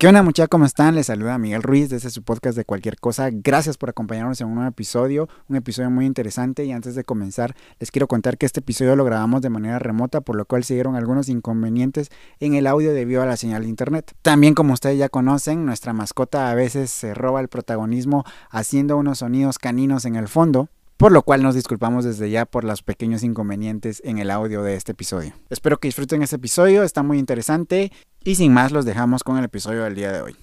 ¿Qué onda muchachos? ¿Cómo están? Les saluda Miguel Ruiz desde su podcast de cualquier cosa. Gracias por acompañarnos en un nuevo episodio, un episodio muy interesante y antes de comenzar les quiero contar que este episodio lo grabamos de manera remota por lo cual se dieron algunos inconvenientes en el audio debido a la señal de internet. También como ustedes ya conocen, nuestra mascota a veces se roba el protagonismo haciendo unos sonidos caninos en el fondo, por lo cual nos disculpamos desde ya por los pequeños inconvenientes en el audio de este episodio. Espero que disfruten este episodio, está muy interesante y sin más los dejamos con el episodio del día de hoy.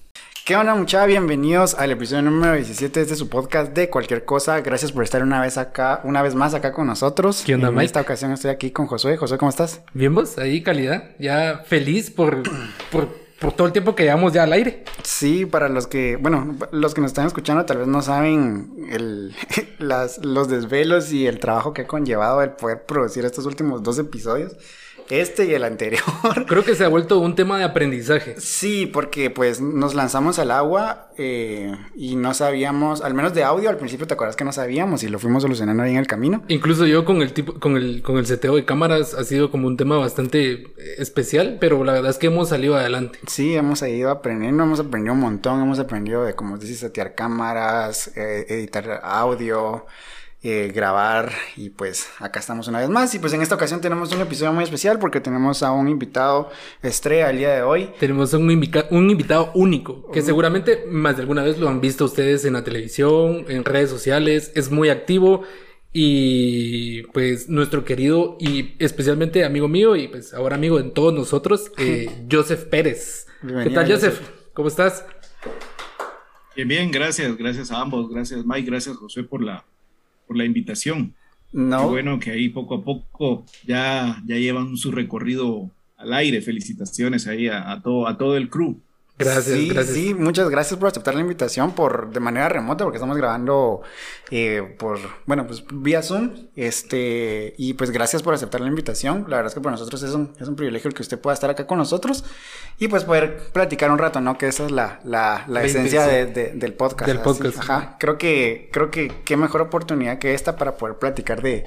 ¿Qué onda muchachos? Bienvenidos al episodio número 17 de su podcast de cualquier cosa. Gracias por estar una vez acá, una vez más acá con nosotros. ¿Qué onda, en Mike? esta ocasión estoy aquí con Josué. Josué, ¿cómo estás? Bien, vos, ahí calidad. Ya feliz por, por, por todo el tiempo que llevamos ya al aire. Sí, para los que, bueno, los que nos están escuchando tal vez no saben el, las, los desvelos y el trabajo que ha conllevado el poder producir estos últimos dos episodios, este y el anterior. Creo que se ha vuelto un tema de aprendizaje. Sí, porque pues nos lanzamos al agua eh, y no sabíamos, al menos de audio al principio te acuerdas que no sabíamos y lo fuimos solucionando ahí en el camino. Incluso yo con el tipo, con el, con el seteo de cámaras ha sido como un tema bastante eh, especial, pero la verdad es que hemos salido adelante. Sí, hemos ido aprendiendo, hemos aprendido un montón, hemos aprendido de, como dices, setear cámaras, eh, editar audio, eh, grabar y pues acá estamos una vez más y pues en esta ocasión tenemos un episodio muy especial porque tenemos a un invitado estrella el día de hoy. Tenemos un, invica- un invitado único, que seguramente más de alguna vez lo han visto ustedes en la televisión, en redes sociales, es muy activo y pues nuestro querido y especialmente amigo mío y pues ahora amigo de todos nosotros, eh, Joseph Pérez. ¿Qué tal Joseph? Joseph. ¿Cómo estás? Bien, bien, gracias, gracias a ambos, gracias Mike, gracias José por la, por la invitación. Qué No, bueno que ahí poco a poco ya, ya llevan su recorrido al aire. Felicitaciones ahí a, a todo, a todo el crew. Gracias, sí, gracias. sí, muchas gracias por aceptar la invitación por de manera remota porque estamos grabando eh, por bueno pues vía Zoom este y pues gracias por aceptar la invitación la verdad es que para nosotros es un, es un privilegio el que usted pueda estar acá con nosotros y pues poder platicar un rato no que esa es la, la, la La esencia de- intención. de- del podcast Del así, podcast. ajá creo que creo que qué mejor oportunidad que esta para poder platicar de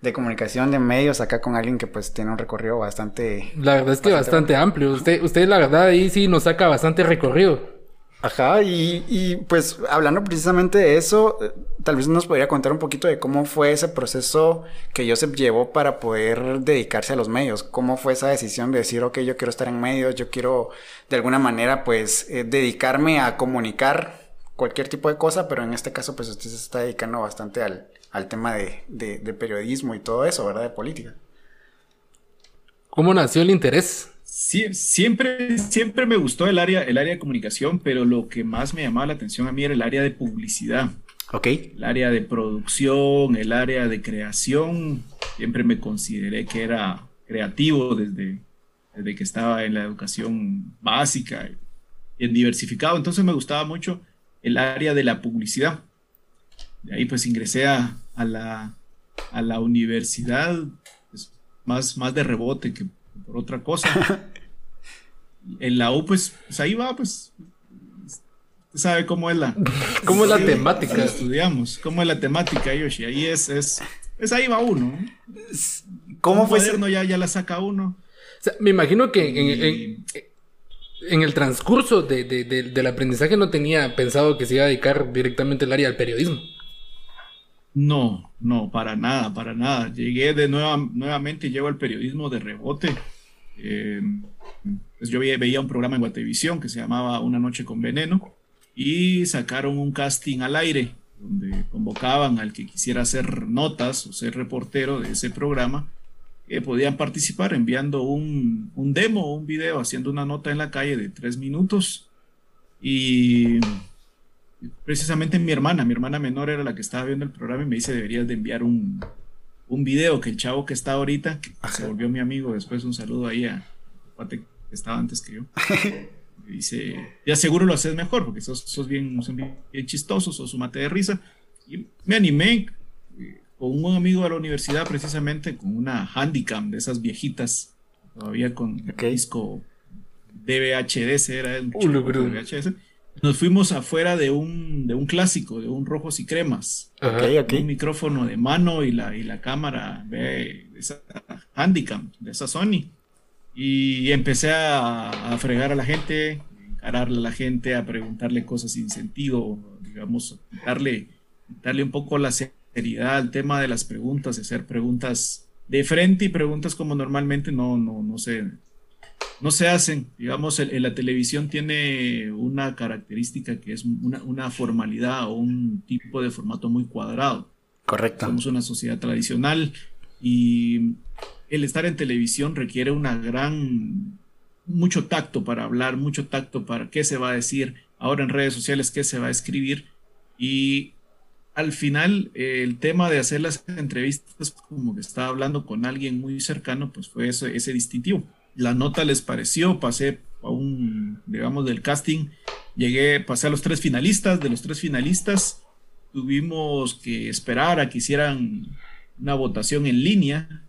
de comunicación de medios acá con alguien que pues tiene un recorrido bastante La verdad es que bastante amplio. Usted, usted la verdad ahí sí nos saca bastante recorrido. Ajá, y, y, pues hablando precisamente de eso, tal vez nos podría contar un poquito de cómo fue ese proceso que Joseph llevó para poder dedicarse a los medios, cómo fue esa decisión de decir, ok, yo quiero estar en medios, yo quiero de alguna manera pues eh, dedicarme a comunicar cualquier tipo de cosa, pero en este caso pues usted se está dedicando bastante al, al tema de, de, de periodismo y todo eso, ¿verdad? De política. ¿Cómo nació el interés? Sie- siempre, siempre me gustó el área, el área de comunicación, pero lo que más me llamaba la atención a mí era el área de publicidad. Ok. el área de producción, el área de creación. Siempre me consideré que era creativo desde, desde que estaba en la educación básica y en diversificado. Entonces me gustaba mucho el área de la publicidad. De ahí pues ingresé a, a la, a la universidad pues, más, más de rebote que por otra cosa. En la U pues, pues ahí va pues... Sabe cómo es la, ¿Cómo es la Sí, temática? estudiamos. ¿Cómo es la temática, Yoshi? Ahí es, es, es ahí va uno. ¿no? ¿Cómo Un fue ese- cuaderno ya, ya la saca uno. O sea, me imagino que en, en- Y- en el transcurso de- de- de- del aprendizaje no tenía pensado que se iba a dedicar directamente al área del periodismo. No, no, para nada, para nada. Llegué de nueva, nuevamente, llego al periodismo de rebote. Eh, yo veía, un programa en Guatevisión que se llamaba Una noche con veneno y sacaron un casting al aire donde convocaban al que quisiera hacer notas o ser reportero de ese programa que podían participar enviando un, un demo un video haciendo una nota en la calle de tres minutos y precisamente mi hermana, mi hermana menor era la que estaba viendo el programa y me dice deberías de enviar un, un video que el chavo que está ahorita, que se volvió mi amigo, después un saludo ahí a el cuate que estaba antes que yo. Me dice, ya seguro lo haces mejor porque sos, sos bien, son bien, chistosos, sos un mate de risa. Y me animé eh, con un amigo de la universidad precisamente con una handicam de esas viejitas, todavía con Ok. disco DVHS, era el Ulo, bro. Nos fuimos afuera de un, de un clásico, de un Rojos y Cremas. Ajá. Ok, ok. Un micrófono de mano y la, y la cámara de esa Handicam, de esa Sony. Y empecé a, a fregar a la gente en pararle a la gente, a preguntarle cosas sin sentido, digamos, darle, darle un poco la seriedad al tema de las preguntas, hacer preguntas de frente y preguntas como normalmente no, no, no se, no se hacen. Digamos, en, la televisión tiene una característica que es una, una, formalidad o un tipo de formato muy cuadrado. Correcto. Somos una sociedad tradicional y el estar en televisión requiere una gran, mucho tacto para hablar, mucho tacto para qué se va a decir, ahora en redes sociales qué se va a escribir y al final el tema de hacer las entrevistas como que estaba hablando con alguien muy cercano, pues fue ese, ese distintivo. La nota les pareció, pasé a un, digamos, del casting, llegué, pasé a los tres finalistas, de los tres finalistas tuvimos que esperar a que hicieran una votación en línea,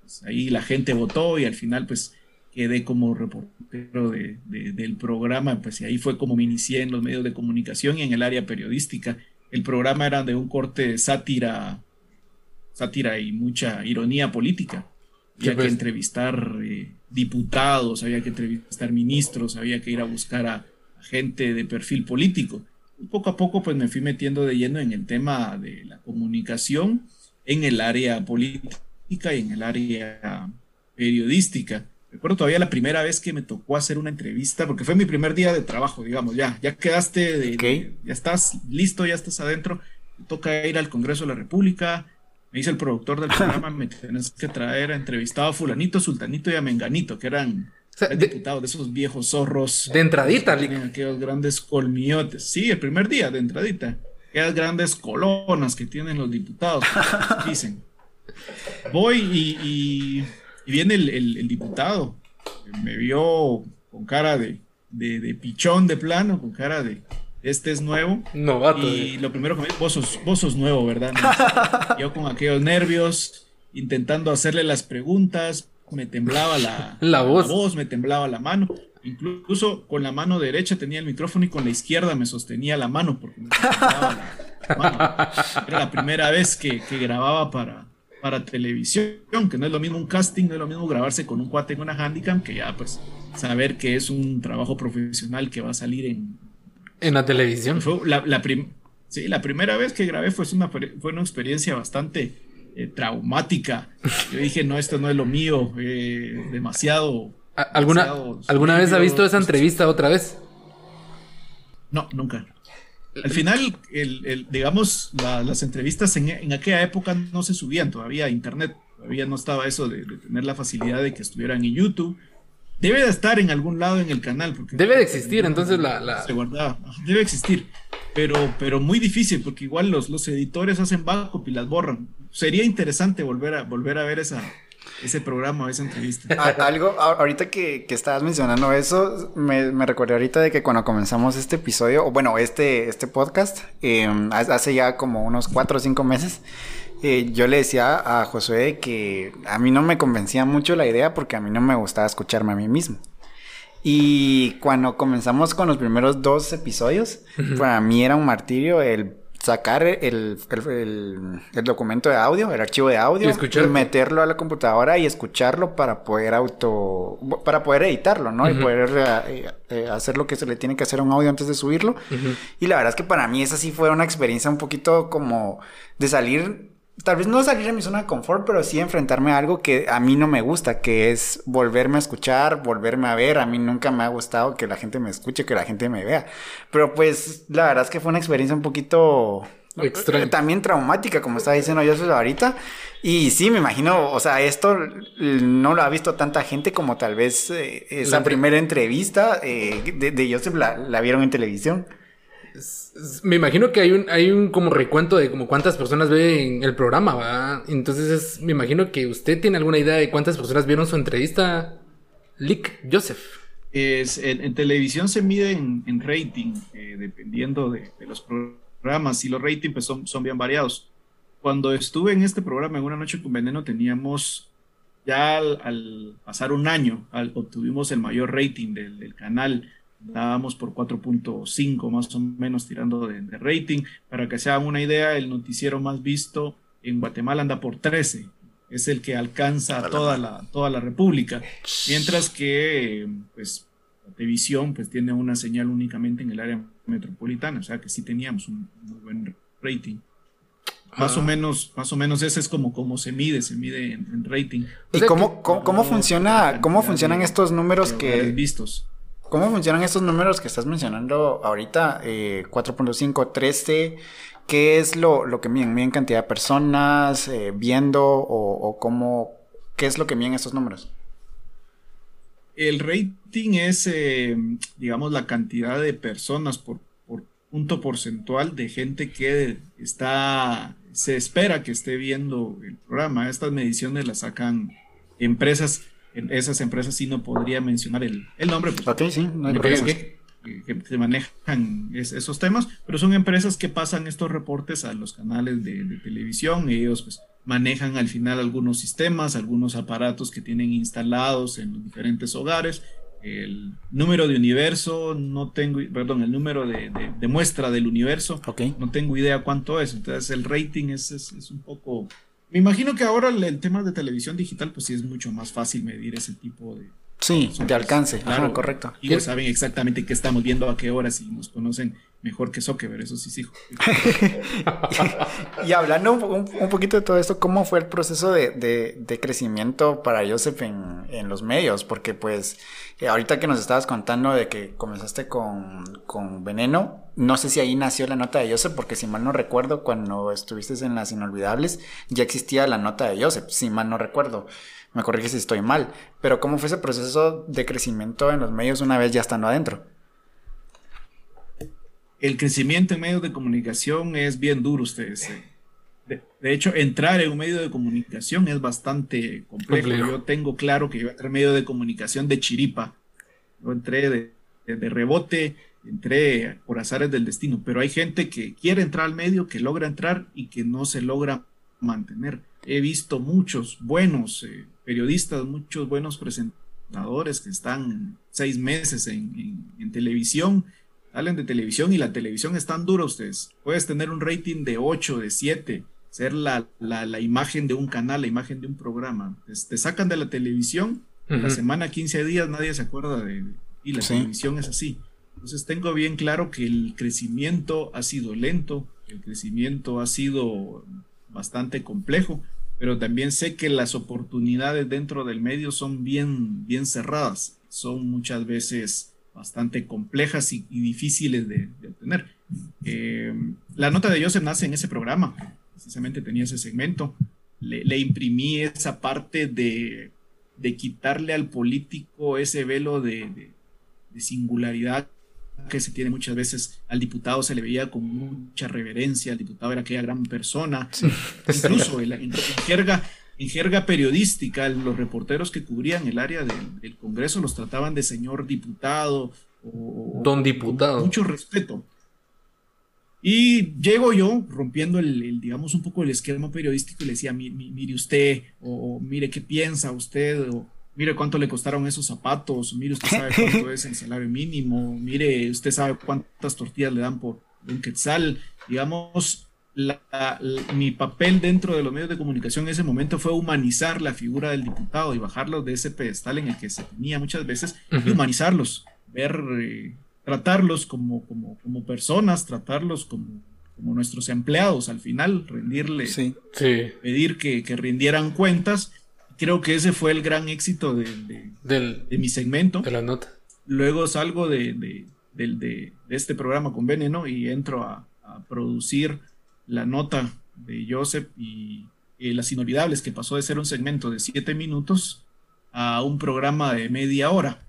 pues ahí la gente votó y al final pues quedé como reportero de, del programa, pues ahí fue como me inicié en los medios de comunicación y en el área periodística el programa era de un corte sátira, sátira y mucha ironía política. Había que pues. entrevistar eh, diputados, había que entrevistar ministros, había que ir a buscar a, gente de perfil político. Y poco a poco pues me fui metiendo de lleno en el tema de la comunicación, en el área política y en el área periodística. Recuerdo todavía la primera vez que me tocó hacer una entrevista, porque fue mi primer día de trabajo, digamos, ya, ya quedaste, de, ya estás listo, ya estás adentro, toca ir al Congreso de la República, me dice el productor del programa, me tienes que traer a entrevistado a fulanito, sultanito y a menganito, que eran diputados de esos viejos zorros. De entradita, aquellos grandes colmillotes. Sí, el primer día de entradita. Aquellas grandes colonas que tienen los diputados, dicen. Voy y y viene el, diputado, me vio con cara de, de, pichón de plano, con cara de este es nuevo. Novato. Y lo primero que me dijo, vos sos, nuevo, ¿verdad? Yo con aquellos nervios, intentando hacerle las preguntas, me temblaba la, la, voz. me temblaba la mano. Incluso con la mano derecha tenía el micrófono y con la izquierda me sostenía la mano porque me temblaba la mano. Era la primera vez que grababa para, para televisión, que no es lo mismo un casting, no es lo mismo grabarse con un cuate en una handicam, que ya pues saber que es un trabajo profesional que va a salir en... En la televisión. Fue la, la sí, la primera vez que grabé fue una, fue una experiencia bastante eh, traumática. Yo dije, no, esto no es lo mío, eh, demasiado... ¿Alguna, ¿Alguna vez ha visto esa entrevista otra vez? No, nunca. Al final, el, digamos, las entrevistas en, aquella época no se subían todavía a internet, todavía no estaba eso de, tener la facilidad de que estuvieran en YouTube. Debe de estar en algún lado en el canal. Porque Debe de existir, entonces la, Se guardaba. Debe existir, pero, pero muy difícil, porque igual los, los editores hacen backup y las borran. Sería interesante volver a, volver a ver esa, ese programa, esa entrevista. Algo, ahorita que, que, estabas mencionando eso, me, me, recordé ahorita de que cuando comenzamos este episodio, o bueno, este, este podcast, em, hace ya como unos cuatro o cinco meses, eh, yo le decía a Josué que a mí no me convencía mucho la idea porque a mí no me gustaba escucharme a mí mismo. Y cuando comenzamos con los primeros dos episodios, para mí era un martirio el sacar el, el, documento de audio, el archivo de audio, y, meterlo a la computadora y escucharlo para poder auto, para poder editarlo, ¿no? Y poder eh, eh, hacer lo que se le tiene que hacer a un audio antes de subirlo. Y la verdad es que para mí esa sí fue una experiencia un poquito como de salir tal vez no salir de mi zona de confort, pero sí enfrentarme a algo que a mí no me gusta, que es volverme a escuchar, volverme a ver. A mí nunca me ha gustado que la gente me escuche, que la gente me vea. Pero pues la verdad es que fue una experiencia un poquito Extraño. También traumática, como estaba diciendo yo ahorita. Y sí, me imagino, o sea, esto no lo ha visto tanta gente como tal vez eh, esa primera entrevista eh, de, de, Joseph la vieron en televisión. Me imagino que hay un, hay un como recuento de como cuántas personas ven el programa. Entonces me imagino que usted tiene alguna idea de cuántas personas vieron su entrevista, Lick Joseph. Es, en, televisión se mide en, rating, eh, dependiendo de, los programas, y los ratings pues, son, son bien variados. Cuando estuve en este programa, en Una Noche con Veneno, teníamos ya al, pasar un año, obtuvimos el mayor rating del canal dábamos por 4.5 más o menos tirando de, rating. Para que se hagan una idea, el noticiero más visto en Guatemala anda por 13. Es el que alcanza toda la, toda la República. Mientras que, pues, televisión pues tiene una señal únicamente en el área metropolitana, o sea que sí teníamos un muy buen rating. Más o ah. menos, más o menos ese es como, como se mide, se mide en, rating. ¿Y cómo, cómo, funciona, cómo funcionan estos números que vistos? ¿Cómo funcionan estos números que estás mencionando ahorita? Eh, 4.5, 13. ¿Qué es lo, lo que miden? ¿Miden cantidad de personas eh, viendo o, cómo, qué es lo que miden estos números? El rating es, eh, digamos, la cantidad de personas por, por punto porcentual de gente que está se espera que esté viendo el programa. Estas mediciones las sacan empresas, esas empresas sí no podría mencionar el, nombre. Pues, ok, sí, no hay que, que, manejan esos temas, pero son empresas que pasan estos reportes a los canales de, de televisión. Y ellos pues manejan al final algunos sistemas, algunos aparatos que tienen instalados en los diferentes hogares el número de universo, no tengo, perdón, el número de, muestra del universo, no tengo idea cuánto es, entonces el rating es, es, un poco... Me imagino que ahora el, tema de televisión digital, pues sí es mucho más fácil medir ese tipo de... Sí, de alcance, claro, correcto. Y saben exactamente qué estamos viendo, a qué horas y nos conocen mejor que Zuckerberg, eso sí, sí. y hablando un, poquito de todo esto, ¿cómo fue el proceso de, crecimiento para Joseph en, los medios? Porque pues eh, ahorita que nos estabas contando de que comenzaste con, Veneno, no sé si ahí nació la nota de Joseph, porque si mal no recuerdo, cuando estuviste en Las Inolvidables, ya existía la nota de Joseph, si mal no recuerdo. Me corrige si estoy mal. Pero ¿cómo fue ese proceso de crecimiento en los medios una vez ya estando adentro? El crecimiento en medios de comunicación es bien duro, ustedes. De, hecho, entrar en un medio de comunicación es bastante complejo. Yo tengo claro que a entrar en medio de comunicación de chiripa. Yo entré de, rebote, entré por azares del destino, pero hay gente que quiere entrar al medio, que logra entrar y que no se logra mantener. He visto muchos buenos eh, periodistas, muchos buenos presentadores que están seis meses en, en televisión salen de televisión y la televisión es tan dura ustedes. Puedes tener un rating de 8, de 7, ser la, la, imagen de un canal, la imagen de un programa. Te, sacan de la televisión, la semana 15 días nadie se acuerda de... Y la televisión es así. Entonces tengo bien claro que el crecimiento ha sido lento, el crecimiento ha sido bastante complejo, pero también sé que las oportunidades dentro del medio son bien, bien cerradas, son muchas veces bastante complejas y, difíciles de, obtener. Eh, la nota de Joseph nace en ese programa, precisamente tenía ese segmento. Le, imprimí esa parte de, quitarle al político ese velo de, singularidad que se tiene muchas veces al diputado se le veía con mucha reverencia, el diputado era aquella gran persona, incluso en, en, jerga, en jerga periodística, los reporteros que cubrían el área del, Congreso los trataban de señor diputado o don diputado. mucho respeto. Y llego yo rompiendo el, digamos, un poco el esquema periodístico y le decía, mire usted, o, mire qué piensa usted, o mire cuánto le costaron esos zapatos, mire usted sabe cuánto es el salario mínimo, mire usted sabe cuántas tortillas le dan por un quetzal, digamos, mi papel dentro de los medios de comunicación en ese momento fue humanizar la figura del diputado y bajarlos de ese pedestal en el que se tenía muchas veces y humanizarlos, ver, eh, tratarlos como, como, como, personas, tratarlos como, como nuestros empleados al final, rendirle, pedir que, que, rindieran cuentas. Creo que ese fue el gran éxito de, de, mi segmento. De la nota. Luego salgo de, de este programa con Veneno y entro a, a producir la nota de Joseph y, Las Inolvidables, que pasó de ser un segmento de siete minutos a un programa de media hora.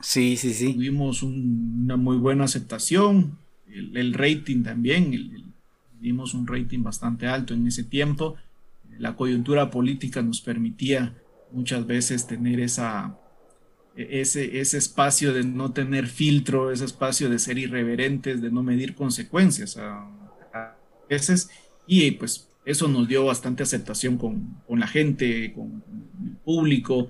Sí, sí, sí. Tuvimos una muy buena aceptación, el, rating también, tuvimos un rating bastante alto en ese tiempo. La coyuntura política nos permitía muchas veces tener esa, e, ese, ese espacio de no tener filtro, ese espacio de ser irreverentes, de no medir consecuencias. A, veces y pues eso nos dio bastante aceptación con, la gente, con, el público,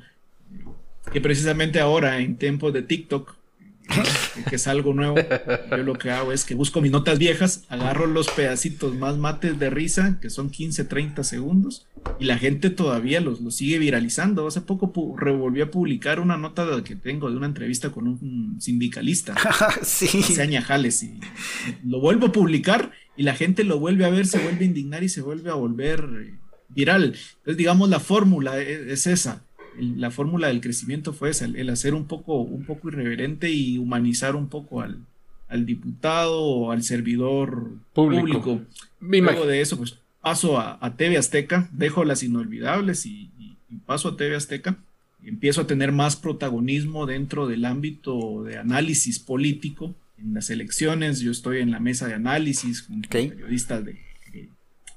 que precisamente ahora en tiempos de TikTok, que, es algo nuevo, yo lo que hago es que busco mis notas viejas, agarro los pedacitos más mates de risa, que son 15, 30 segundos, y la gente todavía los, sigue viralizando. Hace poco revolví a publicar una nota que tengo de una entrevista con un sindicalista, sí. Jales, y lo vuelvo a publicar y la gente lo vuelve a ver, se vuelve a indignar y se vuelve a volver eh, viral. Entonces, digamos, la fórmula e, es, esa. La fórmula del crecimiento fue esa, el hacer un poco, un poco irreverente y humanizar un poco al, al diputado o al servidor público. Luego de eso, pues paso a, TV Azteca, dejo las inolvidables y, paso a TV Azteca. Y empiezo a tener más protagonismo dentro del ámbito de análisis político. En las elecciones, yo estoy en la mesa de análisis con periodistas de,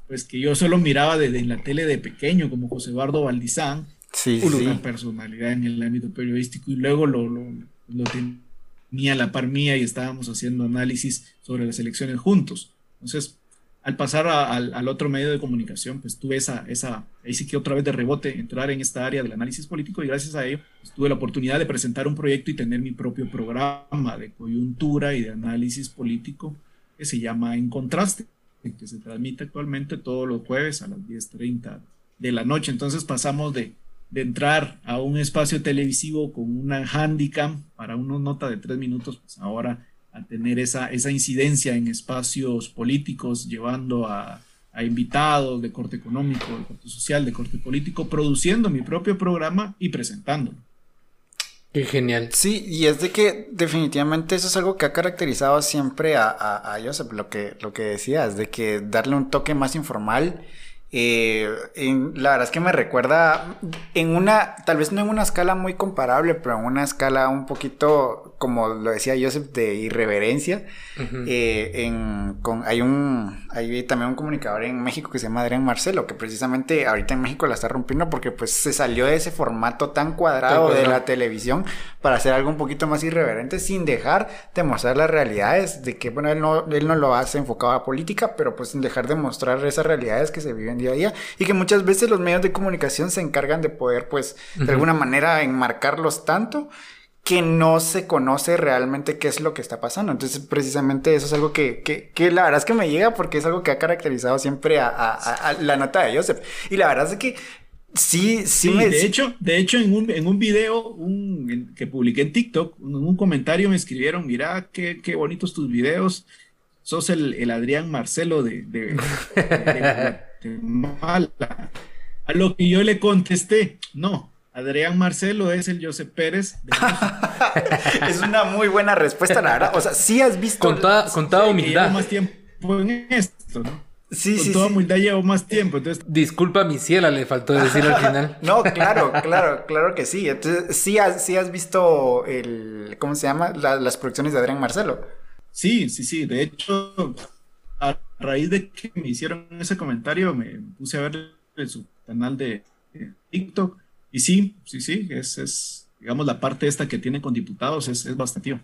pues que yo solo miraba desde la tele de pequeño, como José Eduardo Valdizán, sí, una personalidad en el ámbito periodístico, y luego lo, lo, lo tenía a la par mía y estábamos haciendo análisis sobre las elecciones juntos. Entonces, al pasar al otro medio de comunicación, pues tuve esa, esa, ahí sí que otra vez de rebote, entrar en esta área del análisis político y gracias a ello pues, tuve la oportunidad de presentar un proyecto y tener mi propio programa de coyuntura y de análisis político que se llama En Contraste, que se transmite actualmente todos los jueves a las 10.30 de la noche. Entonces pasamos de, de entrar a un espacio televisivo con una handicam para una nota de tres minutos, pues ahora a tener esa, esa incidencia en espacios políticos, llevando a, invitados de corte económico, de corte social, de corte político, produciendo mi propio programa y presentándolo. Qué genial. Sí, y es de que definitivamente eso es algo que ha caracterizado siempre a, a, a Joseph, lo que, lo que decías, de que darle un toque más informal eh, la verdad es que me recuerda en una, tal vez no en una escala muy comparable, pero en una escala un poquito, como lo decía Joseph, de irreverencia. Eh, en, con, hay un, hay también un comunicador en México que se llama Adrián Marcelo, que precisamente ahorita en México la está rompiendo porque pues se salió de ese formato tan cuadrado de la televisión para hacer algo un poquito más irreverente sin dejar de mostrar las realidades de que, bueno, él no, él no lo hace enfocado a política, pero pues sin dejar de mostrar esas realidades que se viven día a día y que muchas veces los medios de comunicación se encargan de poder, pues, de alguna manera enmarcarlos tanto que no se conoce realmente qué es lo que está pasando. Entonces, precisamente eso es algo que, que, la verdad es que me llega porque es algo que ha caracterizado siempre a, la nota de Joseph. Y la verdad es que sí, sí, me... De hecho, de hecho en, un, en un video un, que publiqué en TikTok, en un comentario me escribieron, mira, qué, qué bonitos tus videos. Sos el, el Adrián Marcelo de, de Guatemala. A lo que yo le contesté, no, Adrián Marcelo es el José Pérez. es una muy buena respuesta, la verdad. O sea, sí has visto. Con toda, con toda humildad. Llevo más tiempo en esto, ¿no? Sí, con sí. toda humildad llevo más tiempo. Entonces... Disculpa mi ciela, le faltó decir al final. no, claro, claro, claro que sí. Entonces, sí has, sí has visto el. ¿Cómo se llama? las producciones de Adrián Marcelo. Sí, sí, sí. De hecho, a raíz de que me hicieron ese comentario, me puse a ver su canal de TikTok y sí, sí, sí, es, es, digamos, la parte esta que tiene con diputados es, es bastante.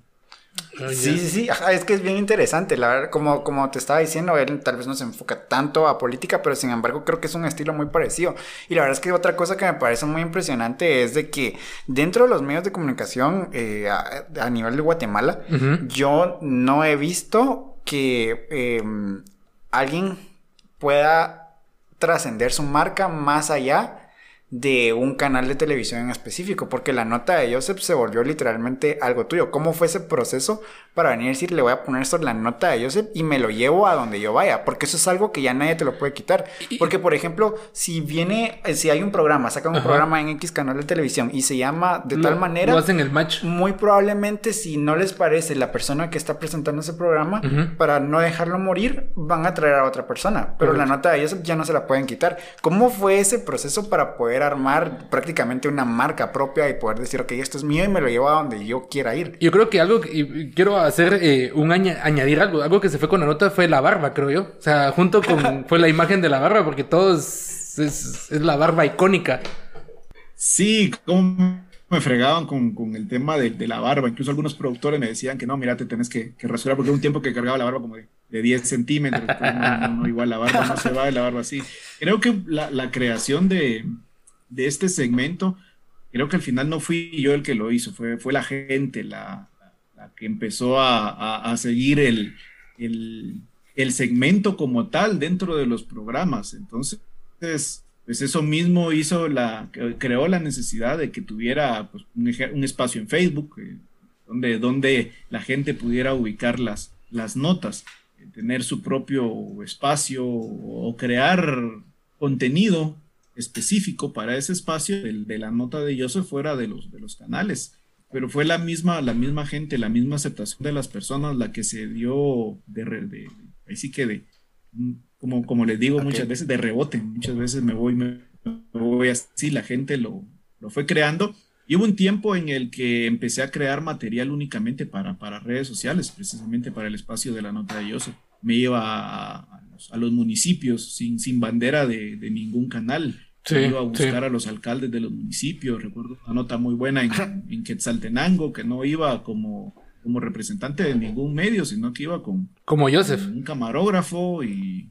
Ah, sí, sí, sí, es que es bien interesante, la verdad, como, como te estaba diciendo, él tal vez no se enfoca tanto a política, pero sin embargo creo que es un estilo muy parecido. Y la verdad es que otra cosa que me parece muy impresionante es de que dentro de los medios de comunicación eh, a, nivel de Guatemala, yo no he visto que em, alguien pueda trascender su marca más allá de un canal de televisión en específico, porque la nota de Joseph se volvió literalmente algo tuyo. ¿Cómo fue ese proceso para venir a decir, le voy a poner esto en la nota de Joseph y me lo llevo a donde yo vaya? Porque eso es algo que ya nadie te lo puede quitar. Porque, por ejemplo, si viene, eh, si hay un programa, saca un programa en X canal de televisión y se llama de tal manera, lo hacen el match. Muy probablemente, si no les parece la persona que está presentando ese programa, para no dejarlo morir, van a traer a otra persona. Pero la nota de Joseph ya no se la pueden quitar. ¿Cómo fue ese proceso para poder armar prácticamente una marca propia y poder decir, ok, esto es mío y me lo llevo a donde yo quiera ir. Yo creo que algo, y quiero hacer eh, un añadir algo, algo que se fue con la nota fue la barba, creo yo. O sea, junto con, fue la imagen de la barba, porque todo es, es, la barba icónica. Sí, como me fregaban con, con el tema de, de, la barba. Incluso algunos productores me decían que no, mira, te tenés que, que rasurar porque un tiempo que cargaba la barba como de, de 10 centímetros. Pues, no, igual la barba no se va de la barba así. Creo que la, la creación de, de este segmento, creo que al final no fui yo el que lo hizo, fue, fue la gente la, que empezó a, seguir el, el, segmento como tal dentro de los programas. Entonces, pues eso mismo hizo la, creó la necesidad de que tuviera pues, un, espacio en Facebook, eh, donde, donde la gente pudiera ubicar las, las notas, tener su propio espacio o crear contenido específico para ese espacio de, de la nota de Joseph fuera de los, de los canales. Pero fue la misma, la misma gente, la misma aceptación de las personas la que se dio de, de ahí sí que de, como, como les digo muchas veces, de rebote. Muchas veces me voy, me, voy así, la gente lo, lo, fue creando. Y hubo un tiempo en el que empecé a crear material únicamente para, para redes sociales, precisamente para el espacio de la nota de Joseph. Me iba a, a, los, municipios sin, sin bandera de, de ningún canal. Me iba a buscar a los alcaldes de los municipios. Recuerdo una nota muy buena en, en Quetzaltenango, que no iba como como representante de ningún medio, sino que iba con, como Joseph. un camarógrafo y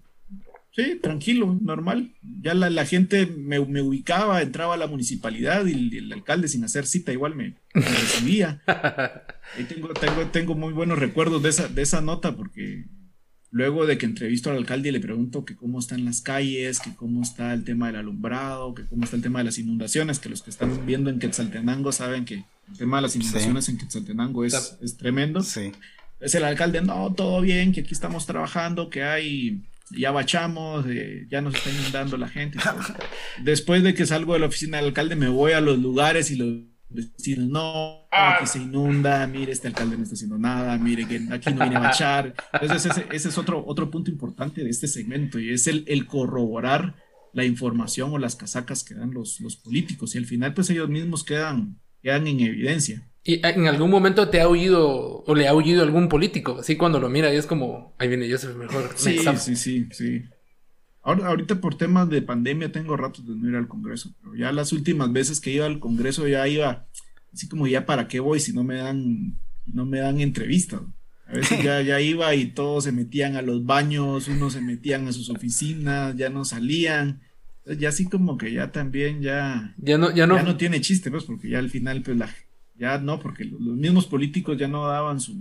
sí, tranquilo, normal. Ya la, gente me, ubicaba, entraba a la municipalidad y el, alcalde sin hacer cita igual me, recibía. y tengo, tengo, tengo muy buenos recuerdos de esa, de esa nota porque Luego de que entrevisto al alcalde y le pregunto que cómo están las calles, que cómo está el tema del alumbrado, que cómo está el tema de las inundaciones, que los que están viendo en Quetzaltenango saben que el tema de las inundaciones en Quetzaltenango es, es tremendo. Sí. Es el alcalde, no, todo bien, que aquí estamos trabajando, que hay, ya bachamos, eh, ya nos está inundando la gente. Después de que salgo de la oficina del alcalde, me voy a los lugares y los decir, no, aquí ah. se inunda, mire, este alcalde no está haciendo nada, mire, que aquí no viene a bachar. Entonces, ese, ese, es otro, otro punto importante de este segmento y es el, el corroborar la información o las casacas que dan los, los políticos y al final, pues ellos mismos quedan, quedan en evidencia. ¿Y en algún momento te ha oído o le ha oído algún político? Así cuando lo mira y es como, ahí viene yo soy mejor. Sí, sí, sí, sí. Ahora, ahorita por temas de pandemia tengo ratos de no ir al Congreso, pero ya las últimas veces que iba al Congreso ya iba así como ya para qué voy si no me dan, no me dan entrevistas. A veces ya, ya iba y todos se metían a los baños, unos se metían a sus oficinas, ya no salían. ya así como que ya también ya, ya no, ya no, ya no tiene chiste, pues, porque ya al final, pues la, ya no, porque los mismos políticos ya no daban su,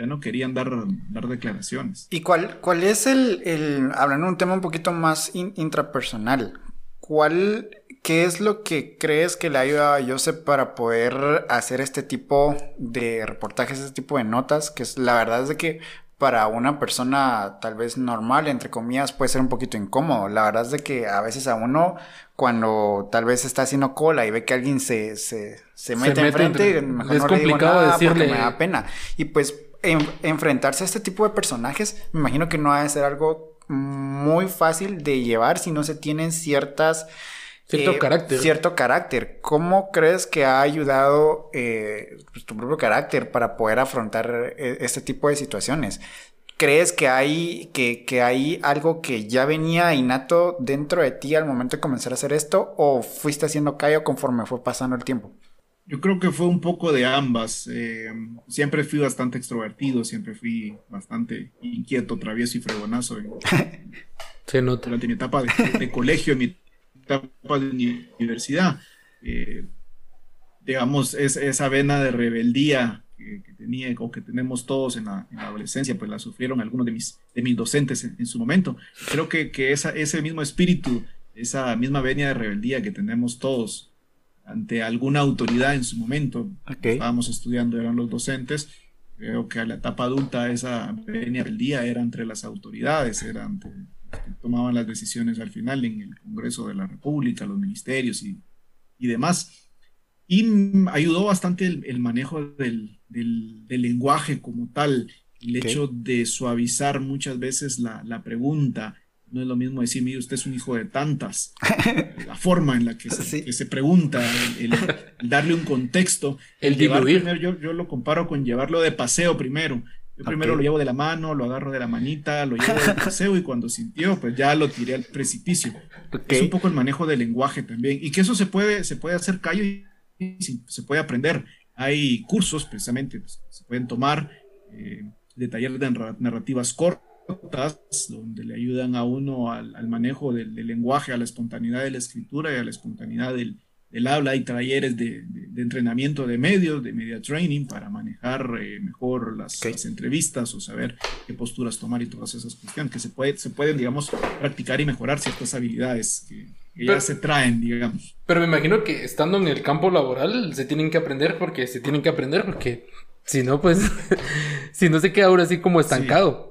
ya no querían dar, dar declaraciones. ¿Y cuál, cuál es el, el, hablando de un tema un poquito más intrapersonal, cuál, qué es lo que crees que le ayuda a Joseph para poder hacer este tipo de reportajes, este tipo de notas? Que es, la verdad es de que para una persona tal vez normal, entre comillas, puede ser un poquito incómodo. La verdad es de que a veces a uno, cuando tal vez está haciendo cola y ve que alguien se, se, se mete, enfrente, mejor es complicado decirle... me da pena. Y pues enfrentarse a este tipo de personajes, me imagino que no ha de ser algo muy fácil de llevar si no se tienen ciertas... Cierto eh, carácter. Cierto carácter. ¿Cómo crees que ha ayudado eh, pues, tu propio carácter para poder afrontar eh, este tipo de situaciones? ¿Crees que hay, que, que hay algo que ya venía innato dentro de ti al momento de comenzar a hacer esto o fuiste haciendo callo conforme fue pasando el tiempo? Yo creo que fue un poco de ambas. Eh, siempre fui bastante extrovertido, siempre fui bastante inquieto, travieso y fregonazo. Se nota. Durante mi etapa de, colegio, en mi etapa de universidad. Eh, digamos, es, esa vena de rebeldía que, tenía o que tenemos todos en la, adolescencia, pues la sufrieron algunos de mis, de mis docentes en, su momento. Creo que, que esa, ese mismo espíritu, esa misma venia de rebeldía que tenemos todos ante alguna autoridad en su momento. Estábamos estudiando, eran los docentes. Creo que a la etapa adulta esa venia del día era entre las autoridades, eran que tomaban las decisiones al final en el Congreso de la República, los ministerios y, y demás. Y ayudó bastante el, manejo del, del, lenguaje como tal, el hecho de suavizar muchas veces la, la pregunta, no es lo mismo decir, mire, usted es un hijo de tantas. la forma en la que se, pregunta, el, darle un contexto. El, diluir. yo, yo, lo comparo con llevarlo de paseo primero. Yo primero lo llevo de la mano, lo agarro de la manita, lo llevo de paseo y cuando sintió, pues ya lo tiré al precipicio. Es un poco el manejo del lenguaje también. Y que eso se puede, se puede hacer callo y se puede aprender. Hay cursos precisamente, pues, se pueden tomar eh, de taller de narrativas cortas donde le ayudan a uno al, manejo del, lenguaje, a la espontaneidad de la escritura y a la espontaneidad del, habla. Hay talleres de, entrenamiento de medios, de media training, para manejar eh, mejor las, entrevistas o saber qué posturas tomar y todas esas cuestiones que se, puede, se pueden, digamos, practicar y mejorar ciertas habilidades que, ya se traen, digamos. Pero me imagino que estando en el campo laboral se tienen que aprender porque se tienen que aprender porque si no, pues, si no se queda ahora así como estancado.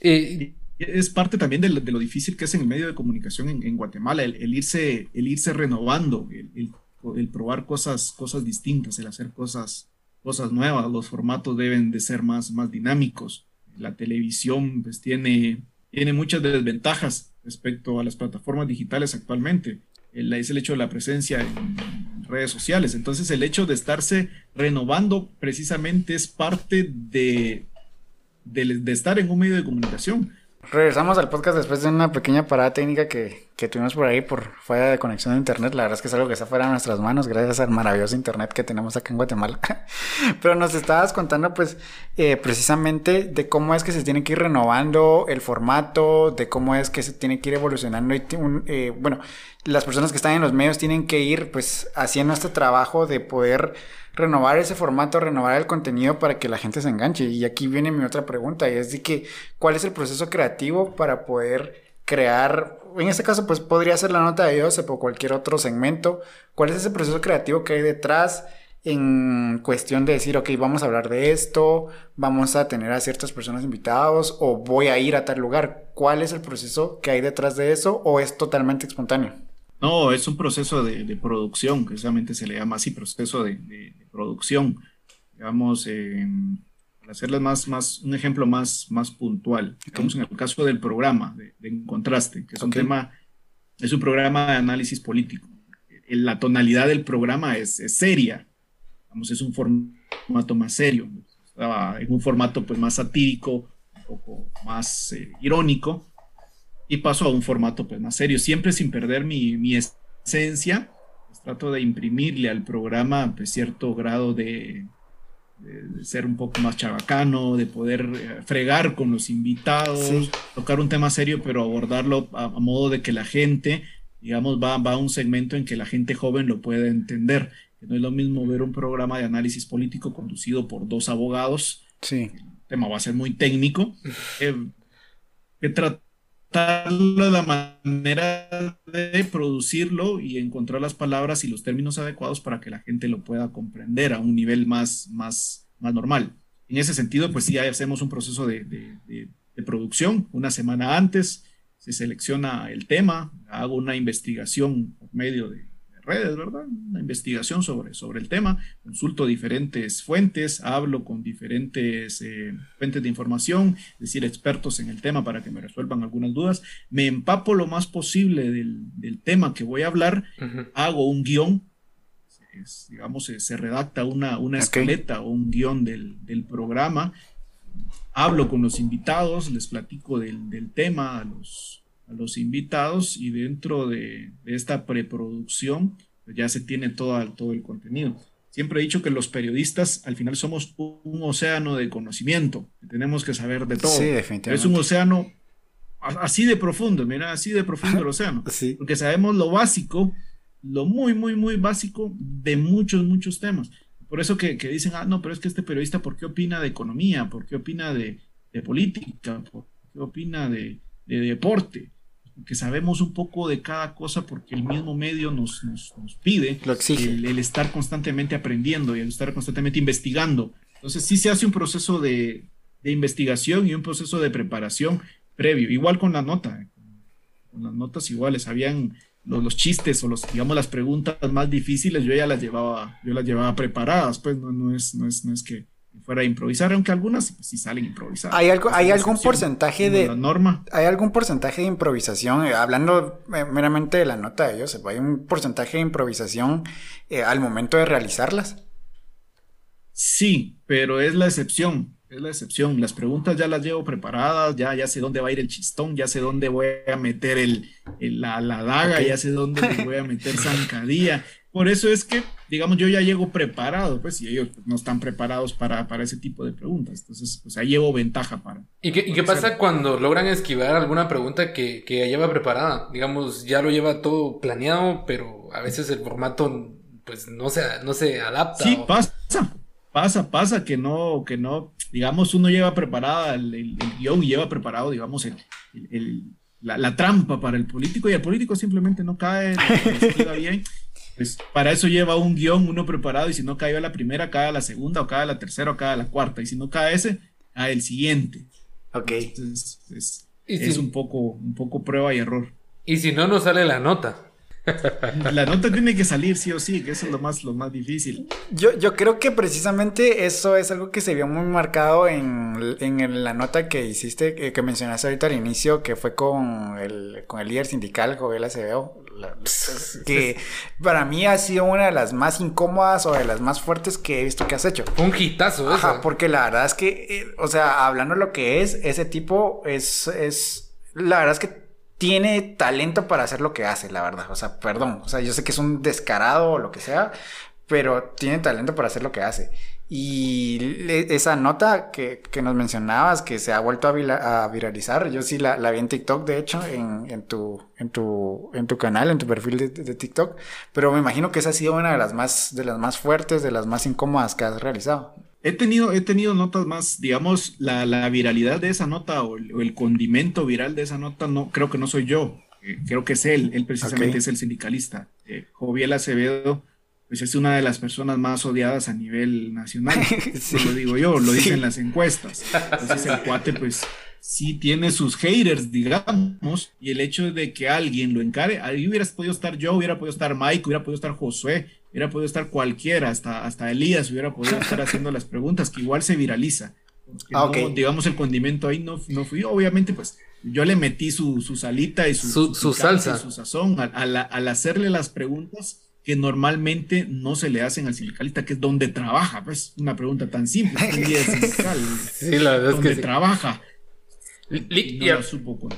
Eh, es parte también de lo, difícil que es en el medio de comunicación en, Guatemala, el, irse, el irse renovando, el, probar cosas, cosas distintas, el hacer cosas, cosas nuevas. Los formatos deben de ser más, más dinámicos. La televisión pues, tiene, tiene muchas desventajas respecto a las plataformas digitales actualmente. es el hecho de la presencia en redes sociales. Entonces el hecho de estarse renovando precisamente es parte de, de estar en un medio de comunicación Regresamos al podcast después de una pequeña parada técnica que, tuvimos por ahí por fuera de conexión de internet. La verdad es que es algo que está fuera de nuestras manos gracias al maravilloso internet que tenemos acá en Guatemala. Pero nos estabas contando pues eh, precisamente de cómo es que se tiene que ir renovando el formato, de cómo es que se tiene que ir evolucionando y eh, bueno, las personas que están en los medios tienen que ir pues haciendo este trabajo de poder renovar ese formato, renovar el contenido para que la gente se enganche. Y aquí viene mi otra pregunta, y es de que, ¿cuál es el proceso creativo para poder crear, en este caso pues podría ser la nota de Joseph o cualquier otro segmento, cuál es ese proceso creativo que hay detrás en cuestión de decir, ok, vamos a hablar de esto, vamos a tener a ciertas personas invitados o voy a ir a tal lugar. ¿Cuál es el proceso que hay detrás de eso o es totalmente espontáneo? No, es un proceso de, producción, precisamente se le llama así, proceso de, producción. Digamos, para hacerles más, más, un ejemplo más, más puntual, estamos en el caso del programa de, En Contraste, que es un tema, es un programa de análisis político. La tonalidad del programa es, seria, digamos, es un formato más serio, estaba en un formato pues más satírico, un poco más eh, irónico, y paso a un formato pues, más serio, siempre sin perder mi, mi esencia. Trato de imprimirle al programa pues, cierto grado de, ser un poco más chabacano, de poder eh, fregar con los invitados, tocar un tema serio, pero abordarlo a, modo de que la gente, digamos, va, va a un segmento en que la gente joven lo pueda entender. Que no es lo mismo ver un programa de análisis político conducido por dos abogados. Sí. El tema va a ser muy técnico. Eh, que trata la manera de producirlo y encontrar las palabras y los términos adecuados para que la gente lo pueda comprender a un nivel más, más, más normal. En ese sentido, pues sí, hacemos un proceso de, de producción una semana antes, se selecciona el tema, hago una investigación por medio de, redes, ¿verdad? Una investigación sobre, sobre el tema, consulto diferentes fuentes, hablo con diferentes eh, fuentes de información, es decir, expertos en el tema para que me resuelvan algunas dudas, me empapo lo más posible del, tema que voy a hablar, hago un guion, digamos, se, redacta una, una escaleta o un guion del, programa, hablo con los invitados, les platico del, tema a los, a los invitados y dentro de, esta preproducción pues ya se tiene todo, todo el contenido. Siempre he dicho que los periodistas al final somos un océano de conocimiento, tenemos que saber de todo. Sí, definitivamente. Es un océano así de profundo, mira, así de profundo el océano. Porque sabemos lo básico, lo muy, muy, muy básico de muchos, muchos temas. Por eso que, dicen, ah, no, pero es que este periodista, ¿por qué opina de economía? ¿Por qué opina de, política? ¿Por qué opina de, de deporte? Que sabemos un poco de cada cosa porque el mismo medio nos, nos, pide El, estar constantemente aprendiendo y el estar constantemente investigando. Entonces sí se hace un proceso de, investigación y un proceso de preparación previo, igual con la nota, con las notas iguales, habían los, los, chistes o los, digamos, las preguntas más difíciles, yo ya las llevaba, yo las llevaba preparadas, pues no, no, es, no, es, no es que fuera a improvisar, aunque algunas sí salen improvisadas. ¿Hay, algo, ¿hay algún porcentaje de... La norma. ¿Hay algún porcentaje de improvisación? Eh, hablando eh, meramente de la nota de ellos, ¿hay un porcentaje de improvisación eh, al momento de realizarlas? Sí, pero es la excepción. Es la excepción. Las preguntas ya las llevo preparadas, ya, ya sé dónde va a ir el chistón, ya sé dónde voy a meter el, la, daga, ya sé dónde voy a meter zancadilla. Por eso es que, digamos, yo ya llego preparado, pues, y ellos no están preparados para, para ese tipo de preguntas. Entonces, pues ahí llevo ventaja para. ¿Y qué, ¿y qué pasa cuando logran esquivar alguna pregunta que, que ya lleva preparada? Digamos, ya lo lleva todo planeado, pero a veces el formato, pues, no se, no se adapta. Sí, pasa, pasa, pasa que no, que no, digamos, uno lleva preparada el, el, guion y lleva preparado, digamos, el, la, trampa para el político y el político simplemente no cae, no bien. Pues para eso lleva un guion, uno preparado, y si no cae a la primera, cae a la segunda, o cae a la tercera, o cae a la cuarta, y si no cae ese, cae el siguiente. Ok. Entonces, es, un, poco, un poco prueba y error. Y si no, no sale la nota. La nota tiene que salir sí o sí, que eso es lo más, lo más difícil. Yo, yo creo que precisamente eso es algo que se vio muy marcado en, en la nota que hiciste, eh, que mencionaste ahorita al inicio, que fue con el, con el líder sindical, Joel Acevedo. que para mí ha sido una de las más incómodas o de las más fuertes que he visto que has hecho. Un hitazo, Ajá, porque la verdad es que, eh, o sea, hablando lo que es, ese tipo es, es, la verdad es que tiene talento para hacer lo que hace, la verdad. O sea, perdón. O sea, yo sé que es un descarado o lo que sea, pero tiene talento para hacer lo que hace. Y esa nota que, nos mencionabas, que se ha vuelto a, viralizar, yo sí la, vi en TikTok, de hecho, en, tu, en, tu, en tu canal, en tu perfil de, de, TikTok, pero me imagino que esa ha sido una de las más, de las más fuertes, de las más incómodas que has realizado. He tenido, he tenido notas más, digamos, la, la viralidad de esa nota o el, condimento viral de esa nota, no, creo que no soy yo, eh, creo que es él, él precisamente es el sindicalista. Eh, Joviel Acevedo, pues es una de las personas más odiadas a nivel nacional, lo digo yo, lo dicen las encuestas. Entonces el cuate, pues sí tiene sus haters, digamos, y el hecho de que alguien lo encare, ahí hubieras podido estar yo, hubiera podido estar Mike, hubiera podido estar Josué, hubiera podido estar cualquiera, hasta, hasta Elías hubiera podido estar haciendo las preguntas, que igual se viraliza. Ah, digamos, el condimento ahí no, no fui. Obviamente, pues yo le metí su, su salita y su, su, salsa. su sazón al, al, hacerle las preguntas que normalmente no se le hacen al sindicalista, que es donde trabaja. Pues una pregunta tan simple. sindical, sí, la verdad es que trabaja.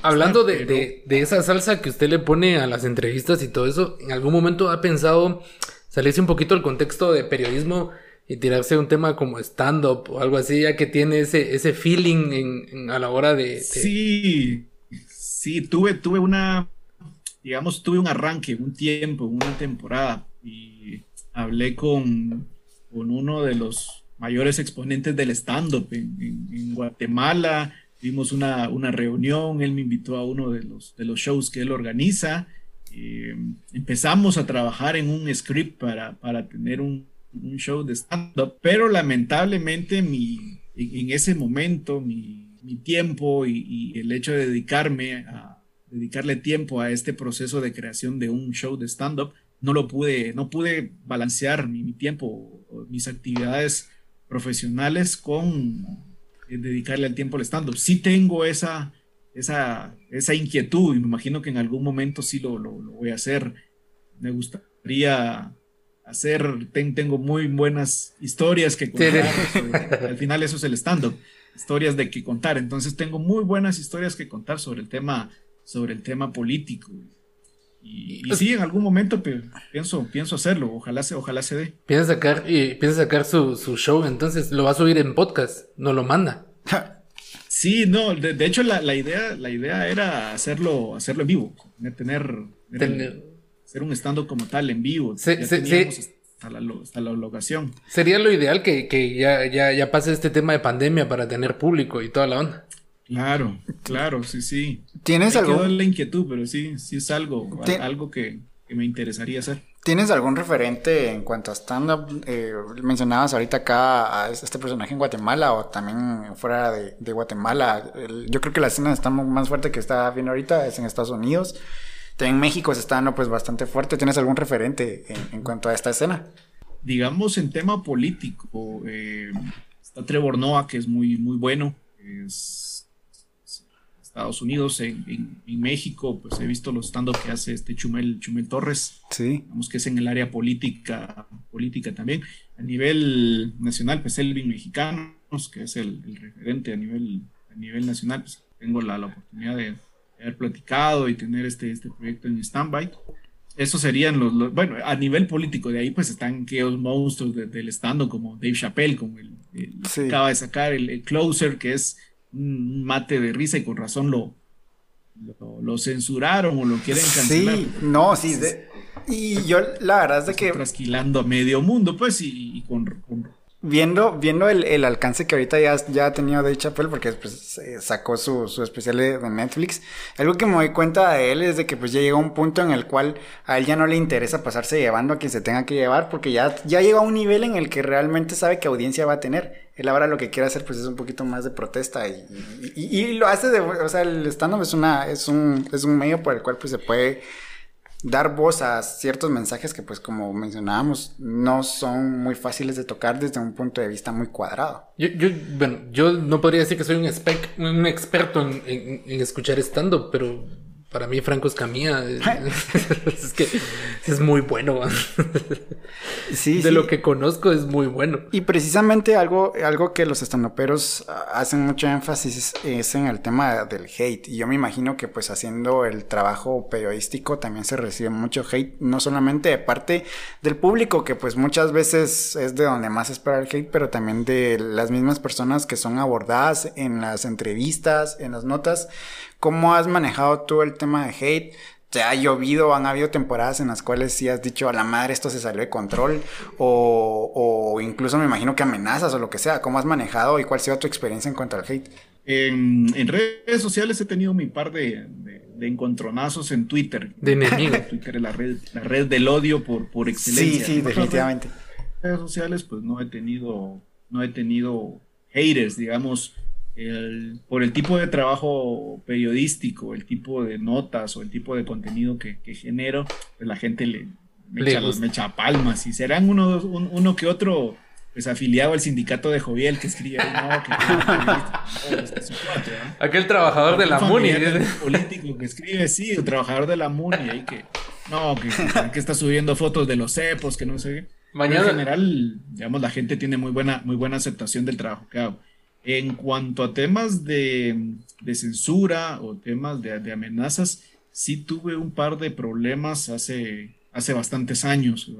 Hablando de, de, de, esa salsa que usted le pone a las entrevistas y todo eso, ¿en algún momento ha pensado salirse un poquito del contexto de periodismo y tirarse un tema como stand-up o algo así, ya que tiene ese, ese feeling en, a la hora de, Sí, sí, tuve, tuve una, digamos, tuve un arranque, un tiempo, una temporada y hablé con, con uno de los mayores exponentes del stand-up en, Guatemala, tuvimos una, una reunión, él me invitó a uno de los, de los shows que él organiza. Eh, empezamos a trabajar en un script para, para tener un, un, show de stand-up, pero lamentablemente mi, en, ese momento mi, mi tiempo y, el hecho de dedicarme a dedicarle tiempo a este proceso de creación de un show de stand-up, no lo pude, no pude balancear mi, mi tiempo, mis actividades profesionales con dedicarle el tiempo al stand-up. Sí tengo esa, esa, esa inquietud y me imagino que en algún momento sí lo, lo, voy a hacer. Me gustaría hacer, tengo muy buenas historias que contar. al final eso es el stand-up, historias de que contar. Entonces tengo muy buenas historias que contar sobre el tema, sobre el tema político. Y, y sí, en algún momento pienso, pienso hacerlo, ojalá se, ojalá se dé. Piensa sacar, y piensa sacar su, su show, entonces lo va a subir en podcast, no lo manda. Sí, no, de, hecho la, idea, la idea era hacerlo, hacerlo en vivo, tener, tener ser un estando como tal en vivo. Hasta, la, hasta la locación. Sería lo ideal que, que ya, ya, ya, pase este tema de pandemia para tener público y toda la onda. Claro, claro, sí, sí. ¿Tienes algo? La inquietud, pero sí, sí es algo, algo que, que me interesaría hacer. ¿Tienes algún referente en cuanto a stand-up? Eh, mencionabas ahorita acá a este personaje en Guatemala o también fuera de, Guatemala. yo creo que la escena está más fuerte que está bien ahorita, es en Estados Unidos. También en México se está dando pues bastante fuerte. ¿Tienes algún referente en, cuanto a esta escena? Digamos en tema político, eh, está Trevor Noah, que es muy, muy bueno. Es Estados Unidos, en, México, pues he visto los stand que hace este Chumel, Chumel Torres. Sí. Vamos que es en el área política, política también. A nivel nacional, pues Elvin Mexicanos, que es el, referente a nivel, a nivel nacional, pues tengo la, oportunidad de, haber platicado y tener este, este proyecto en stand-by. Esos serían los, bueno, a nivel político, de ahí pues están aquellos monstruos del stand como Dave Chappelle, como el, acaba de sacar el Closer, que es un mate de risa y con razón lo, lo, censuraron o lo quieren cancelar. Sí, no, sí. y yo la verdad es de que... Trasquilando a medio mundo, pues, y, con, viendo, viendo el, el, alcance que ahorita ya, ya ha tenido Dave Chappelle, porque pues, sacó su, su especial de, Netflix, algo que me doy cuenta de él es de que pues ya llega un punto en el cual a él ya no le interesa pasarse llevando a quien se tenga que llevar, porque ya, ya llega a un nivel en el que realmente sabe qué audiencia va a tener. Él ahora lo que quiere hacer pues es un poquito más de protesta y, lo hace de, o sea, el stand-up es una, es un, es un medio por el cual pues se puede dar voz a ciertos mensajes que pues como mencionábamos no son muy fáciles de tocar desde un punto de vista muy cuadrado. Yo, yo bueno, yo no podría decir que soy un, un experto en, en, en escuchar stand-up, pero para mí Franco Escamilla es, que es muy bueno. sí, de lo que conozco es muy bueno. Y precisamente algo, algo que los estandoperos hacen mucho énfasis es, en el tema del hate. Y yo me imagino que pues haciendo el trabajo periodístico también se recibe mucho hate, no solamente de parte del público, que pues muchas veces es de donde más espera el hate, pero también de las mismas personas que son abordadas en las entrevistas, en las notas ¿Cómo has manejado tú el tema de hate? ¿Te ha llovido? ¿Han habido temporadas en las cuales sí has dicho a la madre esto se salió de control? O, incluso me imagino que amenazas o lo que sea. ¿Cómo has manejado y cuál ha sido tu experiencia en cuanto al hate? En, redes sociales he tenido mi par de, encontronazos en Twitter. De enemigo. Twitter es la red, la red del odio por, por excelencia. Sí, sí, definitivamente. En redes sociales pues no he tenido, no he tenido haters, digamos por el tipo de trabajo periodístico, el tipo de notas o el tipo de contenido que, genero, pues la gente le, me, echa, palmas. Y serán uno, uno que otro pues afiliado al sindicato de Joviel que escribe no, que, aquel trabajador de la MUNI político que escribe sí el trabajador de la MUNI ahí que no que, que, está subiendo fotos de los cepos que no sé Mañana... en general digamos la gente tiene muy buena muy buena aceptación del trabajo que hago en cuanto a temas de, censura o temas de, amenazas, sí tuve un par de problemas hace, hace bastantes años.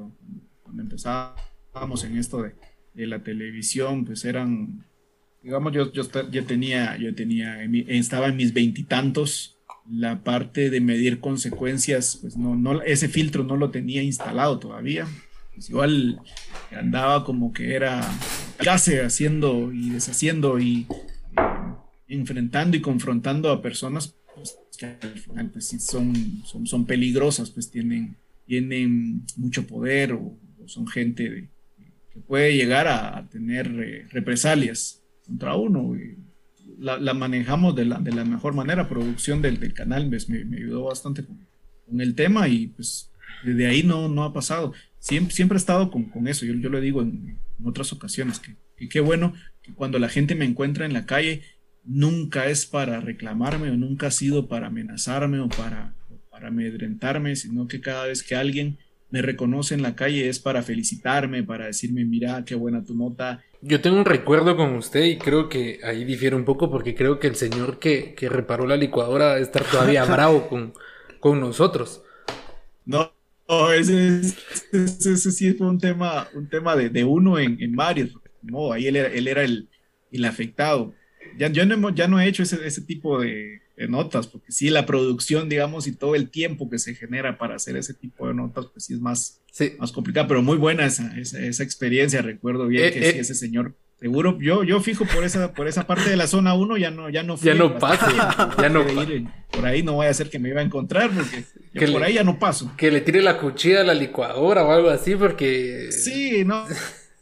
Cuando empezábamos en esto de, la televisión, pues eran, digamos, yo, yo, tenía, yo tenía, estaba en mis veintitantos, la parte de medir consecuencias, pues no, no, ese filtro no lo tenía instalado todavía. Pues igual andaba como que era haciendo y deshaciendo y eh, enfrentando y confrontando a personas pues, que al final pues sí son, son, son peligrosas, pues tienen, tienen mucho poder o, son gente que puede llegar a, tener eh, represalias contra uno. La, manejamos de la, de la, mejor manera, producción del, del canal pues, me, me, ayudó bastante con, con, el tema y pues desde ahí no, no ha pasado siempre, siempre he estado con, con eso, yo, yo, lo digo en, otras ocasiones, que, qué bueno que cuando la gente me encuentra en la calle, nunca es para reclamarme o nunca ha sido para amenazarme o para, para amedrentarme, sino que cada vez que alguien me reconoce en la calle es para felicitarme, para decirme, mira, qué buena tu nota. Yo tengo un recuerdo con usted y creo que ahí difiere un poco porque creo que el señor que, que reparó la licuadora debe estar todavía bravo con, con nosotros. No, ese, sí fue un tema, un tema de, uno en, varios. No, ahí él era, él era el, el afectado. Ya, yo no, ya no he hecho ese, ese tipo de, notas, porque sí, la producción, digamos, y todo el tiempo que se genera para hacer ese tipo de notas, pues sí es más, más complicado, pero muy buena esa, esa, experiencia. Recuerdo bien eh, que sí, eh. ese señor Seguro, yo, yo fijo por esa, por esa parte de la zona 1, ya no, ya no Ya no paso, ya no Por ahí no voy a ser que me iba a encontrar, porque por ahí ya no paso. Que le tire la cuchilla a la licuadora o algo así, porque. Sí, no.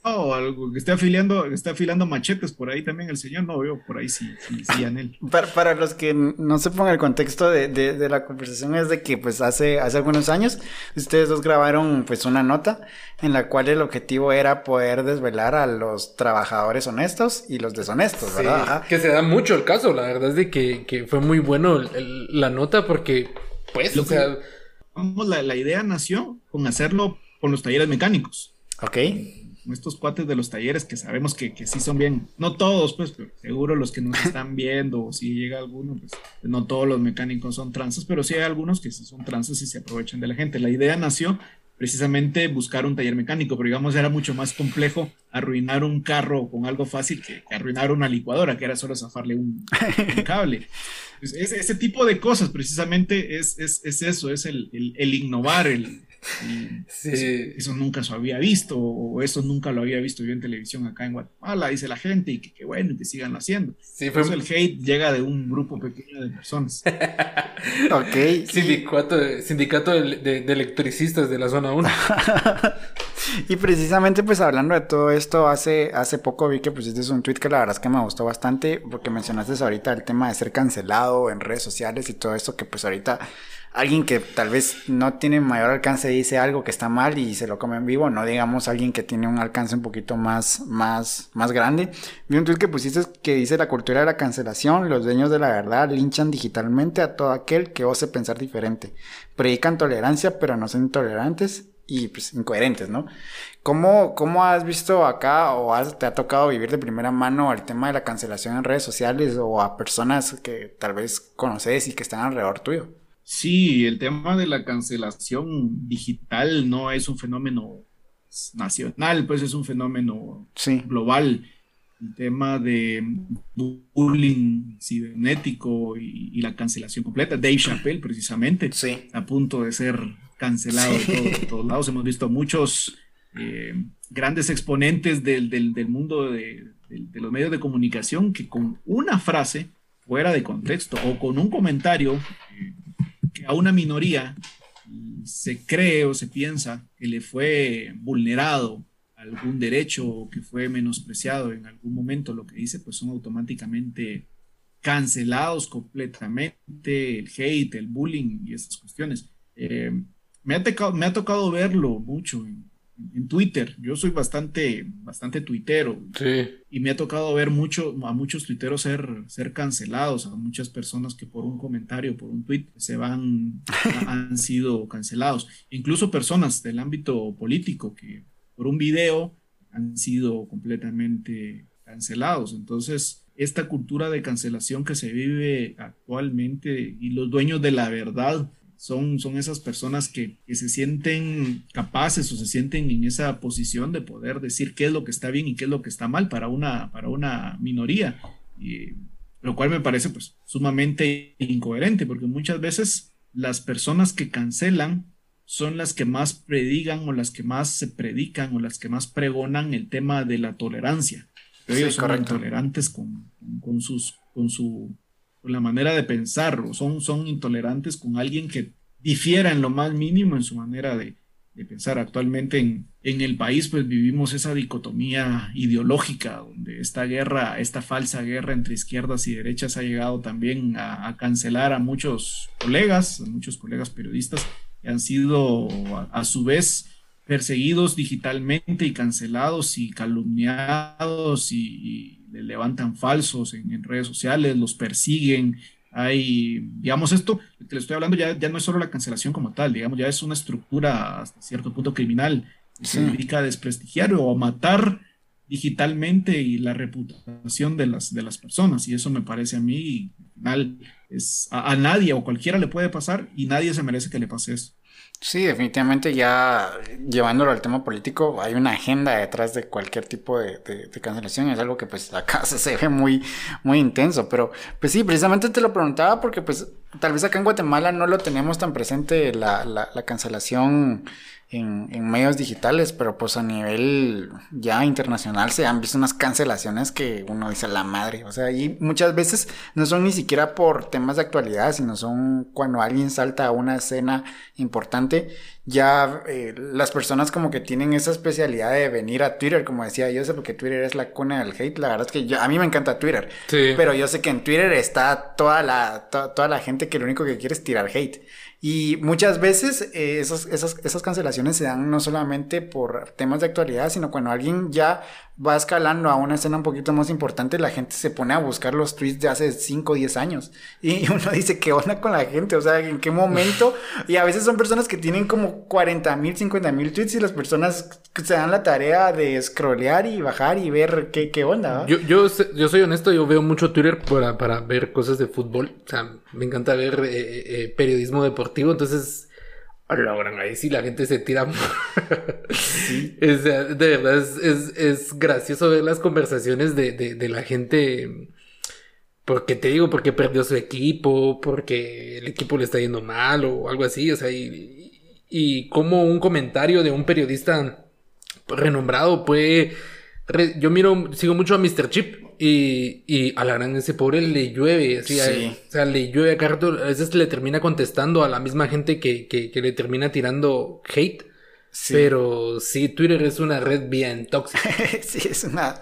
No, algo que esté afiliando, está afilando machetes por ahí también el señor, no veo por ahí sí, sí. Para, para, los que no sepan el contexto de, de, la conversación es de que pues hace, hace algunos años ustedes dos grabaron pues una nota en la cual el objetivo era poder desvelar a los trabajadores honestos y los deshonestos, ¿verdad? que se da mucho el caso, la verdad es de que, que fue muy bueno la nota porque pues, o sea... La, la idea nació con hacerlo con los talleres mecánicos. Ok estos cuates de los talleres que sabemos que, que sí son bien, no todos, pues, pero seguro los que nos están viendo, o si llega alguno, pues no todos los mecánicos son tranzas, pero sí hay algunos que sí son tranzas y se aprovechan de la gente. La idea nació precisamente buscar un taller mecánico, pero digamos era mucho más complejo arruinar un carro con algo fácil que, arruinar una licuadora, que era solo zafarle un, cable. Pues, ese, tipo de cosas precisamente es, es, es eso, es el, el, el innovar, el, eso, nunca se había visto, o eso nunca lo había visto yo en televisión acá en Guatemala, dice la gente, y que, bueno, que sigan haciendo. Sí, fue... el hate llega de un grupo pequeño de personas. ok. Sindicato, sindicato de, electricistas de la zona 1. y precisamente pues hablando de todo esto, hace, hace poco vi que pusiste un tweet que la verdad es que me gustó bastante, porque mencionaste ahorita el tema de ser cancelado en redes sociales y todo esto que pues ahorita alguien que tal vez no tiene mayor alcance dice algo que está mal y se lo come en vivo, no digamos alguien que tiene un alcance un poquito más, más, más grande. Vi un tweet que pusiste que dice la cultura de la cancelación, los dueños de la verdad linchan digitalmente a todo aquel que ose pensar diferente. Predican tolerancia pero no son intolerantes y pues incoherentes, ¿no? ¿Cómo, cómo has visto acá o te ha tocado vivir de primera mano el tema de la cancelación en redes sociales o a personas que tal vez conoces y que están alrededor tuyo? Sí, el tema de la cancelación digital no es un fenómeno nacional, pues es un fenómeno global. El tema de bullying cibernético y, la cancelación completa. Dave Chappelle, precisamente, a punto de ser cancelado de, todos lados. Hemos visto muchos eh, grandes exponentes del, mundo de, los medios de comunicación que con una frase fuera de contexto o con un comentario eh, a una minoría se cree o se piensa que le fue vulnerado algún derecho o que fue menospreciado en algún momento lo que dice, pues son automáticamente cancelados completamente, el hate, el bullying y esas cuestiones. Eh, me, ha tocado, me ha tocado verlo mucho en, en Twitter. Yo soy bastante, bastante tuitero. Y me ha tocado ver mucho, a muchos tuiteros ser, ser cancelados, a muchas personas que por un comentario, por un tweet, se van, han sido cancelados. Incluso personas del ámbito político que por un video han sido completamente cancelados. Entonces, esta cultura de cancelación que se vive actualmente y los dueños de la verdad son, son esas personas que, se sienten capaces o se sienten en esa posición de poder decir qué es lo que está bien y qué es lo que está mal para una, para una minoría. Y, lo cual me parece pues sumamente incoherente porque muchas veces las personas que cancelan son las que más predigan o las que más se predican o las que más pregonan el tema de la tolerancia. ellos son intolerantes con, con, sus, con su la manera de pensar, o son, son intolerantes con alguien que difiera en lo más mínimo en su manera de, pensar. Actualmente en, en, el país pues vivimos esa dicotomía ideológica donde esta guerra, esta falsa guerra entre izquierdas y derechas ha llegado también a, cancelar a muchos colegas, a muchos colegas periodistas que han sido a, su vez perseguidos digitalmente y cancelados y calumniados y le levantan falsos en, redes sociales, los persiguen. Hay, digamos, esto que le estoy hablando ya, ya no es solo la cancelación como tal, digamos, ya es una estructura hasta cierto punto criminal que se dedica a desprestigiar o a matar digitalmente y la reputación de las, de las personas. Y eso me parece a mí, al final, es, a nadie o cualquiera le puede pasar y nadie se merece que le pase eso. Sí, definitivamente ya llevándolo al tema político, hay una agenda detrás de cualquier tipo de, de, cancelación, es algo que pues acá se ve muy, muy intenso, pero pues sí, precisamente te lo preguntaba porque pues tal vez acá en Guatemala no lo tenemos tan presente la, la, la cancelación en, en, medios digitales, pero pues a nivel ya internacional se han visto unas cancelaciones que uno dice la madre, o sea, y muchas veces no son ni siquiera por temas de actualidad, sino son cuando alguien salta a una escena importante, ya eh, las personas como que tienen esa especialidad de venir a Twitter, como decía yo sé porque Twitter es la cuna del hate, la verdad es que yo, a mí me encanta Twitter, pero yo sé que en Twitter está toda la, toda la gente que lo único que quiere es tirar hate. Y muchas veces eh, esas, esas, esas, cancelaciones se dan no solamente por temas de actualidad, sino cuando alguien ya va escalando a una escena un poquito más importante, la gente se pone a buscar los tweets de hace 5 o 10 años. Y uno dice, ¿qué onda con la gente? O sea, ¿en qué momento? Y a veces son personas que tienen como 40 mil, 50 mil tweets y las personas se dan la tarea de scrollear y bajar y ver qué, qué onda. Yo, yo, yo soy honesto, yo veo mucho Twitter para, para ver cosas de fútbol. O sea, me encanta ver eh, eh, eh, periodismo deportivo, entonces... Logran ahí sí la gente se tira. sí. es, de verdad es, es, es, gracioso ver las conversaciones de, de, de la gente. Porque te digo, porque perdió su equipo, porque el equipo le está yendo mal o algo así. O sea, y, y cómo un comentario de un periodista renombrado puede... Yo miro, sigo mucho a Mr. Chip y, y a la gran ese pobre le llueve, así, o sea, le llueve a Carto, a veces le termina contestando a la misma gente que, que, que le termina tirando hate. Pero sí, Twitter es una red bien tóxica. sí, es una...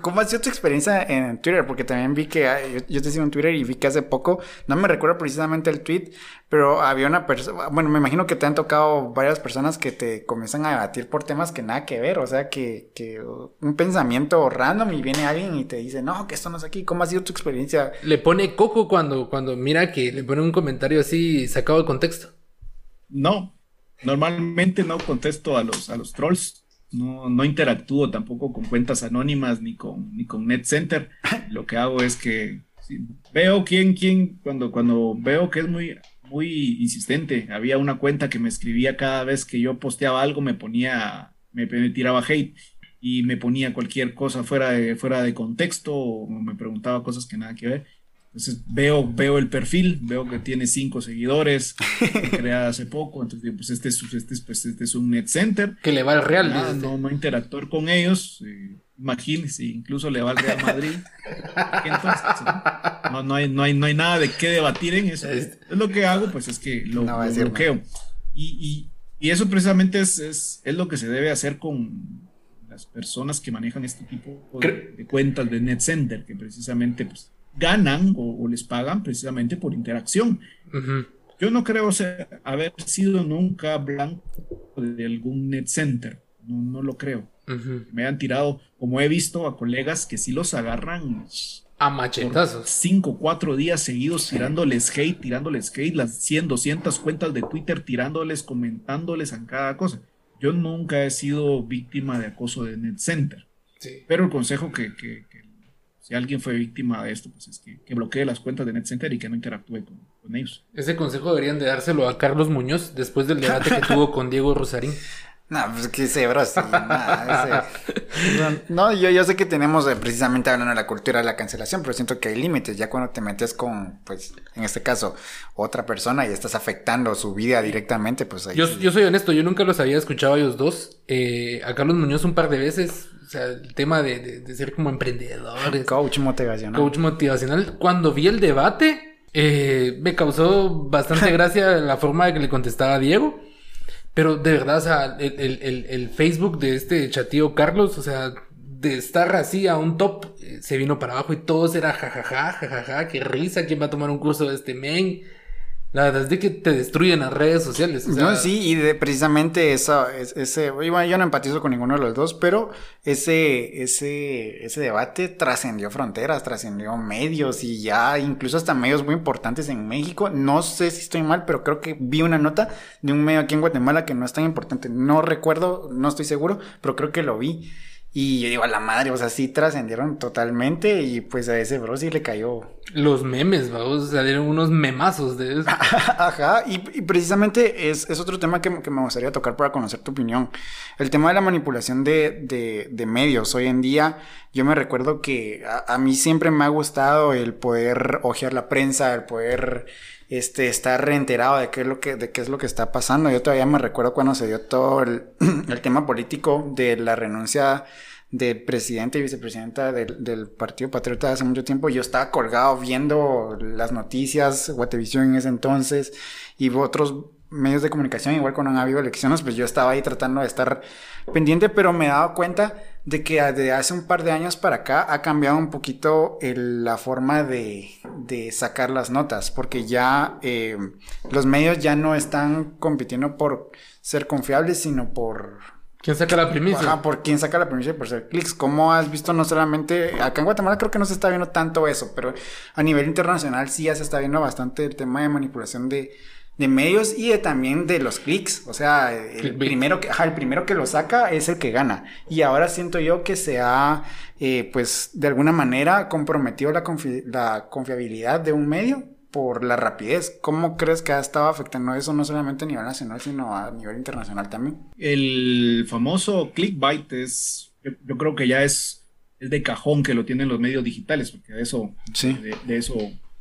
¿Cómo ha sido tu experiencia en Twitter? Porque también vi que... Yo, te sigo en Twitter y vi que hace poco, no me recuerdo precisamente el tweet, pero había una persona... Bueno, me imagino que te han tocado varias personas que te comienzan a debatir por temas que nada que ver. O sea, que, que un pensamiento random y viene alguien y te dice, no, que esto no es aquí. ¿Cómo ha sido tu experiencia? Le pone coco cuando, cuando mira que le pone un comentario así sacado de contexto. No, Normalmente no contesto a los, a los trolls, no, no interactúo tampoco con cuentas anónimas ni con, ni con NetCenter. Lo que hago es que veo quién, quién, cuando, cuando veo que es muy, muy insistente, había una cuenta que me escribía cada vez que yo posteaba algo, me ponía, me, me tiraba hate y me ponía cualquier cosa fuera de, fuera de contexto o me preguntaba cosas que nada que ver. Entonces veo, veo el perfil, veo que tiene cinco seguidores, creada hace poco, entonces pues este es, este, pues, este es un net center. Que le va al Real. no, no interactuar con ellos, eh, imagínese, incluso le va al Real Madrid. Entonces, no, no, hay, no, hay, no hay nada de qué debatir en eso. Es lo que hago, pues es que lo, bloqueo. Y, y, eso precisamente es, es, es lo que se debe hacer con las personas que manejan este tipo de, cuentas de net center, que precisamente pues, ganan o, les pagan precisamente por interacción. Yo no creo haber sido nunca blanco de algún net center, no, no lo creo. Me han tirado, como he visto a colegas que sí los agarran a machetazos. Cinco, cuatro días seguidos tirándoles hate, tirándoles hate, las 100, 200 cuentas de Twitter tirándoles, comentándoles en cada cosa. Yo nunca he sido víctima de acoso de net center. Pero el consejo que, que, si alguien fue víctima de esto, pues es que, bloquee las cuentas de NetCenter y que no interactúe con, ellos. Ese consejo deberían de dárselo a Carlos Muñoz después del debate que tuvo con Diego Rosarín. No, pues que se bro, sí, no, yo, yo sé que tenemos eh, precisamente hablando de la cultura de la cancelación, pero siento que hay límites. Ya cuando te metes con, pues, en este caso, otra persona y estás afectando su vida directamente, pues ahí. Yo, yo soy honesto, yo nunca los había escuchado a ellos dos. Eh, a Carlos Muñoz un par de veces. O sea, el tema de, de, ser como emprendedor. Coach motivacional. Coach motivacional. Cuando vi el debate, eh, me causó bastante gracia la forma de que le contestaba a Diego. Pero de verdad, o sea, el, Facebook de este chatío Carlos, o sea, de estar así a un top, eh, se vino para abajo y todo era jajaja, jajaja, qué risa, ¿quién va a tomar un curso de este men? La verdad es de que te destruyen las redes sociales. no, sí, y de precisamente eso, ese, bueno, yo no empatizo con ninguno de los dos, pero ese, ese, ese debate trascendió fronteras, trascendió medios y ya incluso hasta medios muy importantes en México. No sé si estoy mal, pero creo que vi una nota de un medio aquí en Guatemala que no es tan importante. No recuerdo, no estoy seguro, pero creo que lo vi. Y yo digo, a la madre, o sea, sí trascendieron totalmente y pues a ese bro sí le cayó. Los memes, vamos, salieron unos memazos de eso. Ajá, y, precisamente es, otro tema que, me gustaría tocar para conocer tu opinión. El tema de la manipulación de, medios. Hoy en día yo me recuerdo que a, mí siempre me ha gustado el poder ojear la prensa, el poder este, estar reenterado de qué es lo que, de qué es lo que está pasando. Yo todavía me recuerdo cuando se dio todo el, tema político de la renuncia del presidente y vicepresidenta del, Partido Patriota hace mucho tiempo. Yo estaba colgado viendo las noticias, Guatevisión en ese entonces, y otros medios de comunicación, igual cuando han habido elecciones, pues yo estaba ahí tratando de estar pendiente, pero me he dado cuenta de que desde hace un par de años para acá ha cambiado un poquito la forma de, sacar las notas, porque ya eh, los medios ya no están compitiendo por ser confiables, sino por... ¿Quién saca la primicia? por quién saca la primicia por ser clics. Como has visto, no solamente acá en Guatemala creo que no se está viendo tanto eso, pero a nivel internacional sí ya se está viendo bastante el tema de manipulación de, de medios y de, también de los clics. O sea, el primero, que, el primero que lo saca es el que gana. Y ahora siento yo que se ha, eh, pues, de alguna manera comprometido la, la confiabilidad de un medio por la rapidez. ¿Cómo crees que ha estado afectando eso no solamente a nivel nacional, sino a nivel internacional también? El famoso clickbait es, yo, creo que ya es, es de cajón que lo tienen los medios digitales, porque de eso, de, eso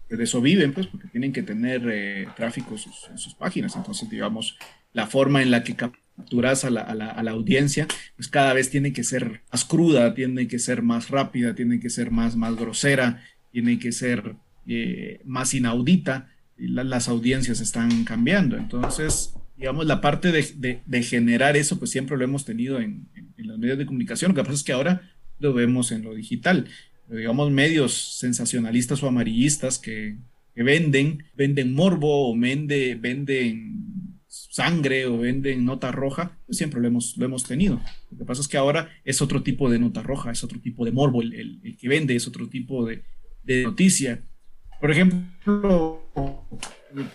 de eso viven, pues, porque tienen que tener eh, tráfico en sus, páginas. Entonces, digamos, la forma en la que capturas a la, a, la, a la, audiencia, pues cada vez tiene que ser más cruda, tiene que ser más rápida, tiene que ser más, más grosera, tiene que ser eh, más inaudita. Y las audiencias están cambiando. Entonces, digamos, la parte de, generar eso, pues siempre lo hemos tenido en, los medios de comunicación. Lo que pasa es que ahora lo vemos en lo digital digamos, medios sensacionalistas o amarillistas que, venden, venden morbo o vende, venden sangre o venden nota roja, pues siempre lo hemos, lo hemos tenido. Lo que pasa es que ahora es otro tipo de nota roja, es otro tipo de morbo el, que vende, es otro tipo de noticia. Por ejemplo,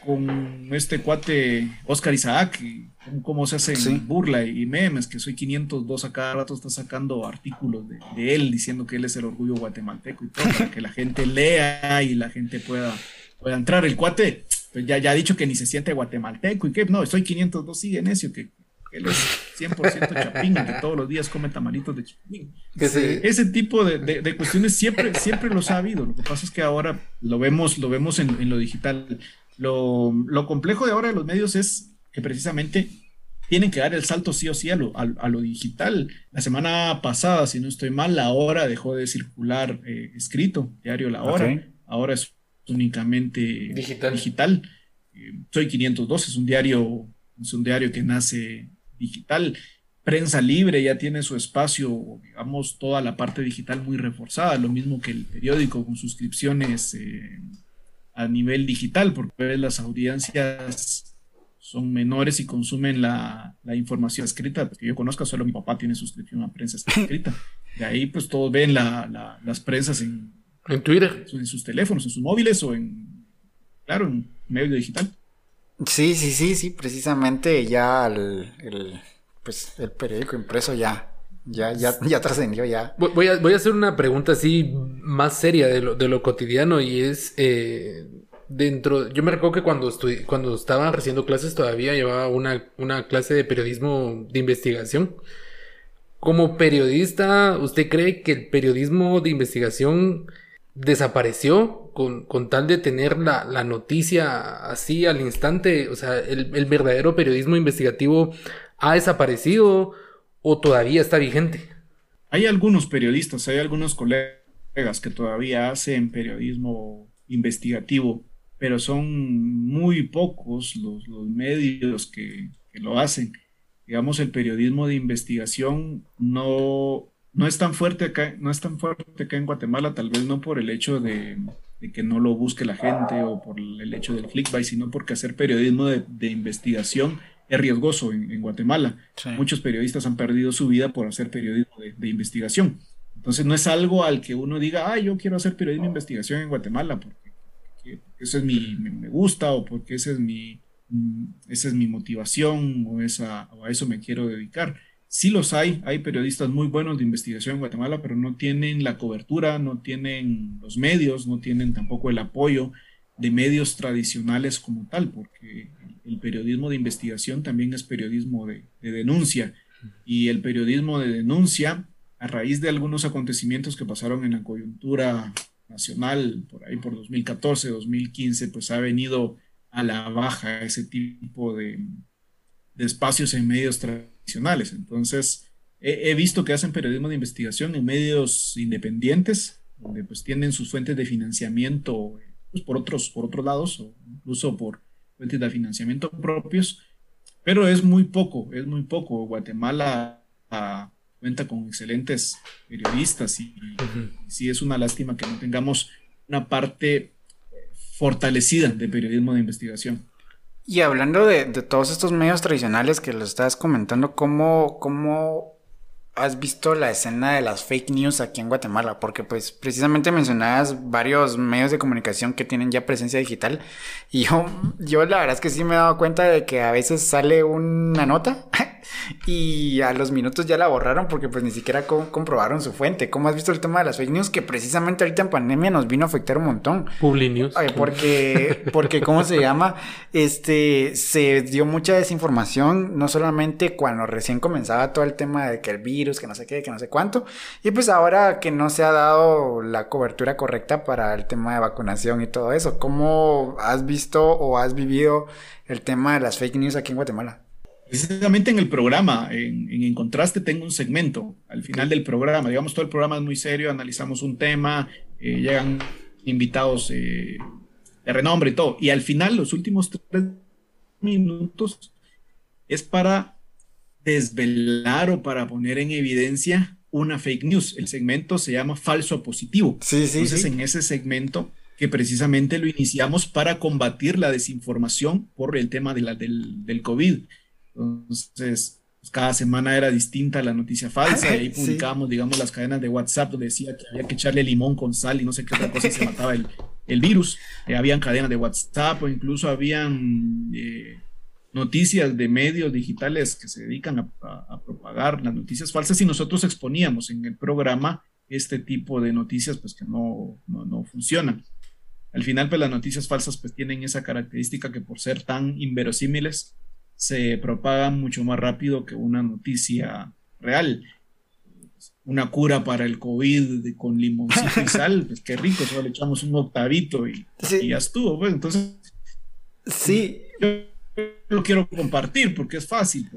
con este cuate Oscar Isaac, cómo se hacen burla y memes, que soy 502 a cada rato está sacando artículos de, él diciendo que él es el orgullo guatemalteco y todo, para que la gente lea y la gente pueda, pueda entrar. El cuate pues ya, ya ha dicho que ni se siente guatemalteco y que no, soy 502, sigue necio, que, él es 100% chapín, que todos los días come tamalitos de chapín. Ese tipo de, cuestiones siempre, siempre los ha habido. Lo que pasa es que ahora lo vemos, lo vemos en, en lo digital lo, complejo de ahora de los medios es que precisamente tienen que dar el salto sí o sí a lo, a, lo digital. La semana pasada, si no estoy mal, La Hora dejó de circular eh, escrito, diario La Hora. Ahora es únicamente digital. Eh, Soy 502, es un diario, es un diario que nace digital. Prensa Libre ya tiene su espacio, digamos, toda la parte digital muy reforzada, lo mismo que el periódico con suscripciones eh, a nivel digital, porque las audiencias son menores y consumen la, información escrita. Que yo conozco, solo mi papá tiene suscripción a prensa escrita. De ahí, pues todos ven las prensas en, en Twitter, en sus teléfonos, en sus móviles o en, claro, en medio digital. Sí, sí, sí, sí, precisamente ya el, pues, el periódico impreso ya ya, ya, ya trascendió, ya. Voy a, voy a hacer una pregunta así más seria de lo, de lo cotidiano y es eh, dentro. Yo me recuerdo que cuando, cuando estaba haciendo clases todavía llevaba una, una clase de periodismo de investigación. Como periodista, ¿usted cree que el periodismo de investigación desapareció con, con tal de tener la, la, noticia así al instante? O sea, el, el verdadero periodismo investigativo ha desaparecido o todavía está vigente? Hay algunos periodistas, hay algunos colegas que todavía hacen periodismo investigativo, pero son muy pocos los, medios que, lo hacen. Digamos, el periodismo de investigación no, no es tan fuerte acá, no es tan fuerte acá en Guatemala, tal vez no por el hecho de, que no lo busque la gente o por el hecho del clickbait, sino porque hacer periodismo de, de investigación es riesgoso en, Guatemala. Muchos periodistas han perdido su vida por hacer periodismo de, investigación. Entonces no es algo al que uno diga, ah, yo quiero hacer periodismo de investigación en Guatemala porque, eso es mi, me, gusta o porque esa es mi, mm, esa es mi motivación o, esa, o a eso me quiero dedicar. Sí los hay, hay periodistas muy buenos de investigación en Guatemala, pero no tienen la cobertura, no tienen los medios, no tienen tampoco el apoyo de medios tradicionales como tal, porque el periodismo de investigación también es periodismo de, denuncia. Y el periodismo de denuncia, a raíz de algunos acontecimientos que pasaron en la coyuntura nacional, por ahí por 2014, 2015, pues ha venido a la baja ese tipo de, espacios en medios tradicionales. Entonces, he, visto que hacen periodismo de investigación en medios independientes, donde pues tienen sus fuentes de financiamiento pues, por, otros, por otros lados, o incluso por fuentes de financiamiento propios, pero es muy poco, es muy poco. Guatemala ah, cuenta con excelentes periodistas y, sí es una lástima que no tengamos una parte fortalecida de periodismo de investigación. Y hablando de, todos estos medios tradicionales que lo estás comentando, ¿cómo, cómo has visto la escena de las fake news aquí en Guatemala? Porque pues precisamente mencionabas varios medios de comunicación que tienen ya presencia digital y yo, yo la verdad es que sí me he dado cuenta de que a veces sale una nota y a los minutos ya la borraron porque pues ni siquiera comprobaron su fuente. ¿Cómo has visto el tema de las fake news? Que precisamente ahorita en pandemia nos vino a afectar un montón. Publi News. porque, porque, ¿cómo se llama? Este, se dio mucha desinformación, no solamente cuando recién comenzaba todo el tema de que el virus, que no sé qué, que no sé cuánto, y pues ahora que no se ha dado la cobertura correcta para el tema de vacunación y todo eso. ¿Cómo has visto o has vivido el tema de las fake news aquí en Guatemala? Precisamente en el programa, en, en, Contraste, tengo un segmento al final del programa. Digamos, todo el programa es muy serio, analizamos un tema, eh, llegan invitados eh, de renombre y todo. Y al final, los últimos tres minutos es para desvelar o para poner en evidencia una fake news. El segmento se llama falso positivo. Sí, sí, Entonces, en ese segmento que precisamente lo iniciamos para combatir la desinformación por el tema de la, del, del COVID. Entonces, pues, cada semana era distinta la noticia falsa y ahí publicábamos, digamos, las cadenas de WhatsApp donde decía que había que echarle limón con sal y no sé qué otra cosa se mataba el, el virus. Eh, habían cadenas de WhatsApp o incluso habían eh, noticias de medios digitales que se dedican a, a, propagar las noticias falsas y nosotros exponíamos en el programa este tipo de noticias pues que no, no, no funcionan. Al final, pues las noticias falsas pues tienen esa característica que por ser tan inverosímiles, se propaga mucho más rápido que una noticia real. Una cura para el COVID con limoncito y sal, pues qué rico, solo le echamos un octavito y, ya estuvo. Pues entonces, sí. Yo lo quiero compartir porque es fácil,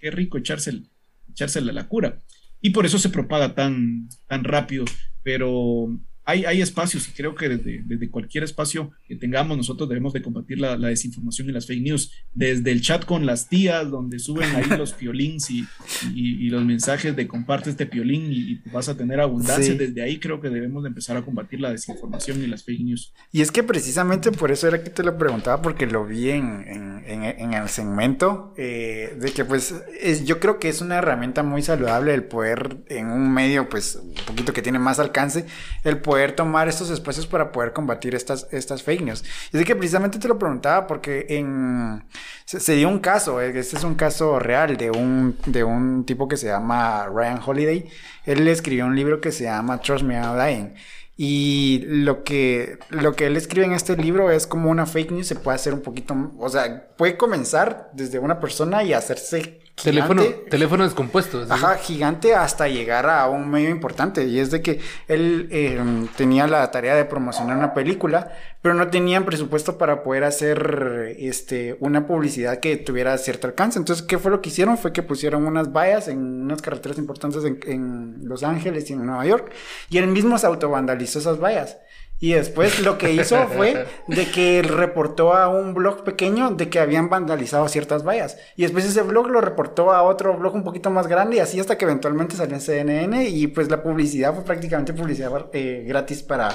qué rico echársela, echársela la cura. Y por eso se propaga tan, tan rápido. Pero hay, espacios y creo que desde, cualquier espacio que tengamos nosotros debemos de combatir la, desinformación y las fake news. Desde el chat con las tías, donde suben ahí los piolins y, y, los mensajes de comparte este piolín y, vas a tener abundancia. Desde ahí creo que debemos de empezar a combatir la desinformación y las fake news. Y es que precisamente por eso era que te lo preguntaba, porque lo vi en, en, el segmento, eh, de que pues es, yo creo que es una herramienta muy saludable el poder en un medio pues un poquito que tiene más alcance, el poder tomar estos espacios para poder combatir estas, estas fake news. Y es que precisamente te lo preguntaba porque en, se, dio un caso, eh, este es un caso real de un, de un tipo que se llama Ryan Holiday. Él escribió un libro que se llama Trust Me I'm Dying. Y lo que, lo que él escribe en este libro es como una fake news se puede hacer un poquito, o sea, puede comenzar desde una persona y hacerse Teléfono, teléfono descompuesto. Ajá, gigante hasta llegar a un medio importante. Y es de que él em, tenía la tarea de promocionar una película, pero no tenían presupuesto para poder hacer este, una publicidad que tuviera cierto alcance. Entonces, ¿qué fue lo que hicieron? Fue que pusieron unas vallas en unas carreteras importantes en, en Los Ángeles y en Nueva York. Y él mismo se autovandalizó esas vallas. Y después lo que hizo fue de que reportó a un blog pequeño de que habían vandalizado ciertas vallas. Y después ese blog lo reportó a otro blog un poquito más grande y así hasta que eventualmente salió en CNN y pues la publicidad fue prácticamente publicidad eh, gratis para,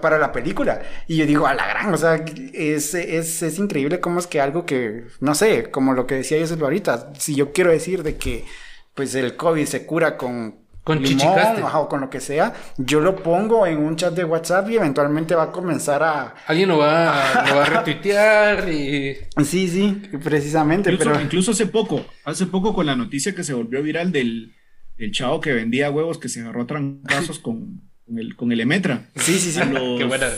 para, la película. Y yo digo, a la gran, o sea, es, es, es increíble cómo es que algo que, no sé, como lo que decía yo ahorita, si yo quiero decir de que pues el COVID se cura con con chichicaste. o con lo que sea, yo lo pongo en un chat de WhatsApp y eventualmente va a comenzar a... Alguien lo va, lo va a retuitear y... Sí, sí, precisamente, incluso, pero... Incluso hace poco, hace poco con la noticia que se volvió viral del, del chavo que vendía huevos que se agarró a trancazos con, con, el, con el Emetra. Sí, sí, sí. Qué buena.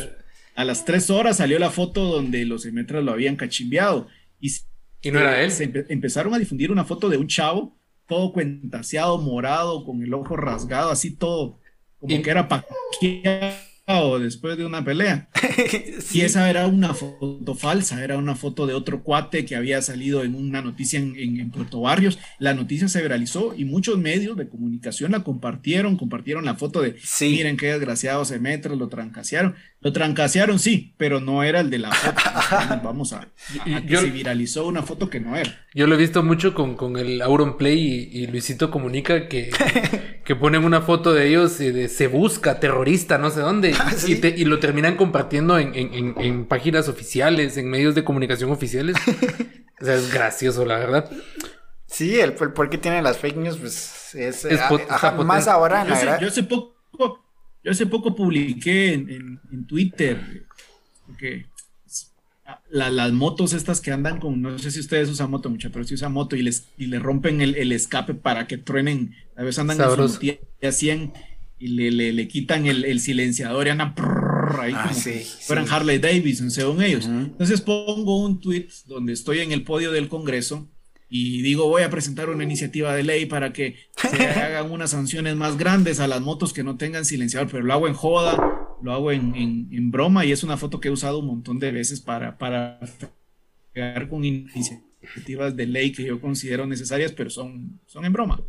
A las tres horas salió la foto donde los Emetras lo habían cachimbeado. Y, y no era él. Se empezaron a difundir una foto de un chavo todo cuentaseado, morado, con el ojo rasgado, así todo, como que era paqueado después de una pelea. Y esa era una foto falsa, era una foto de otro cuate que había salido en una noticia en, Puerto Barrios. La noticia se viralizó y muchos medios de comunicación la compartieron, compartieron la foto de, miren qué desgraciado se mete, lo trancasearon. Lo trancasearon, sí, pero no era el de la foto. Vamos a, que se viralizó una foto que no era. Yo lo he visto mucho con, con el Auron Play y, Luisito Comunica que, que ponen una foto de ellos y de se busca terrorista, no sé dónde, ah, y, y, lo terminan compartiendo en, en, en, páginas oficiales, en medios de comunicación oficiales. o sea, es gracioso, la verdad. Sí, el, por qué tiene las fake news, pues es, más ahora en la yo hace poco yo hace poco publiqué en, Twitter, porque las motos estas que andan con, no sé si ustedes usan moto mucho, pero si usan moto y les, y le rompen el, escape para que truenen, a veces andan Sabroso. en su 100 y le, le, quitan el, silenciador y andan ahí ah, como fueran Harley Davidson, según ellos. Entonces pongo un tweet donde estoy en el podio del Congreso y digo voy a presentar una iniciativa de ley para que se hagan unas sanciones más grandes a las motos que no tengan silenciador, pero lo hago en joda lo hago en, en, broma y es una foto que he usado un montón de veces para, para pegar con iniciativas de ley que yo considero necesarias, pero son, son en broma.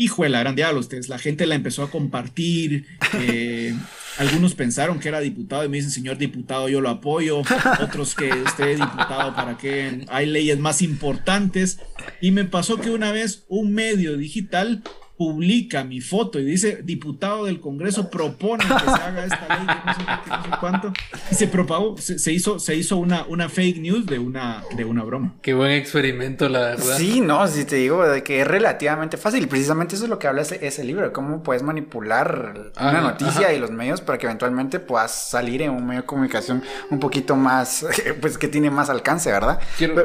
Hijo de la gran diablo, ustedes, la gente la empezó a compartir, eh, algunos pensaron que era diputado y me dicen, señor diputado, yo lo apoyo, otros que usted es diputado para que hay leyes más importantes. Y me pasó que una vez un medio digital publica mi foto y dice, diputado del Congreso propone que se haga esta ley, no sé, no sé cuánto, y se propagó, se, hizo, se hizo una, una fake news de una, de una broma. Qué buen experimento, la verdad. Sí, no, si te digo de que es relativamente fácil, precisamente eso es lo que habla ese, ese libro, cómo puedes manipular una noticia y los medios para que eventualmente puedas salir en un medio de comunicación un poquito más, pues que tiene más alcance, ¿verdad? Quiero...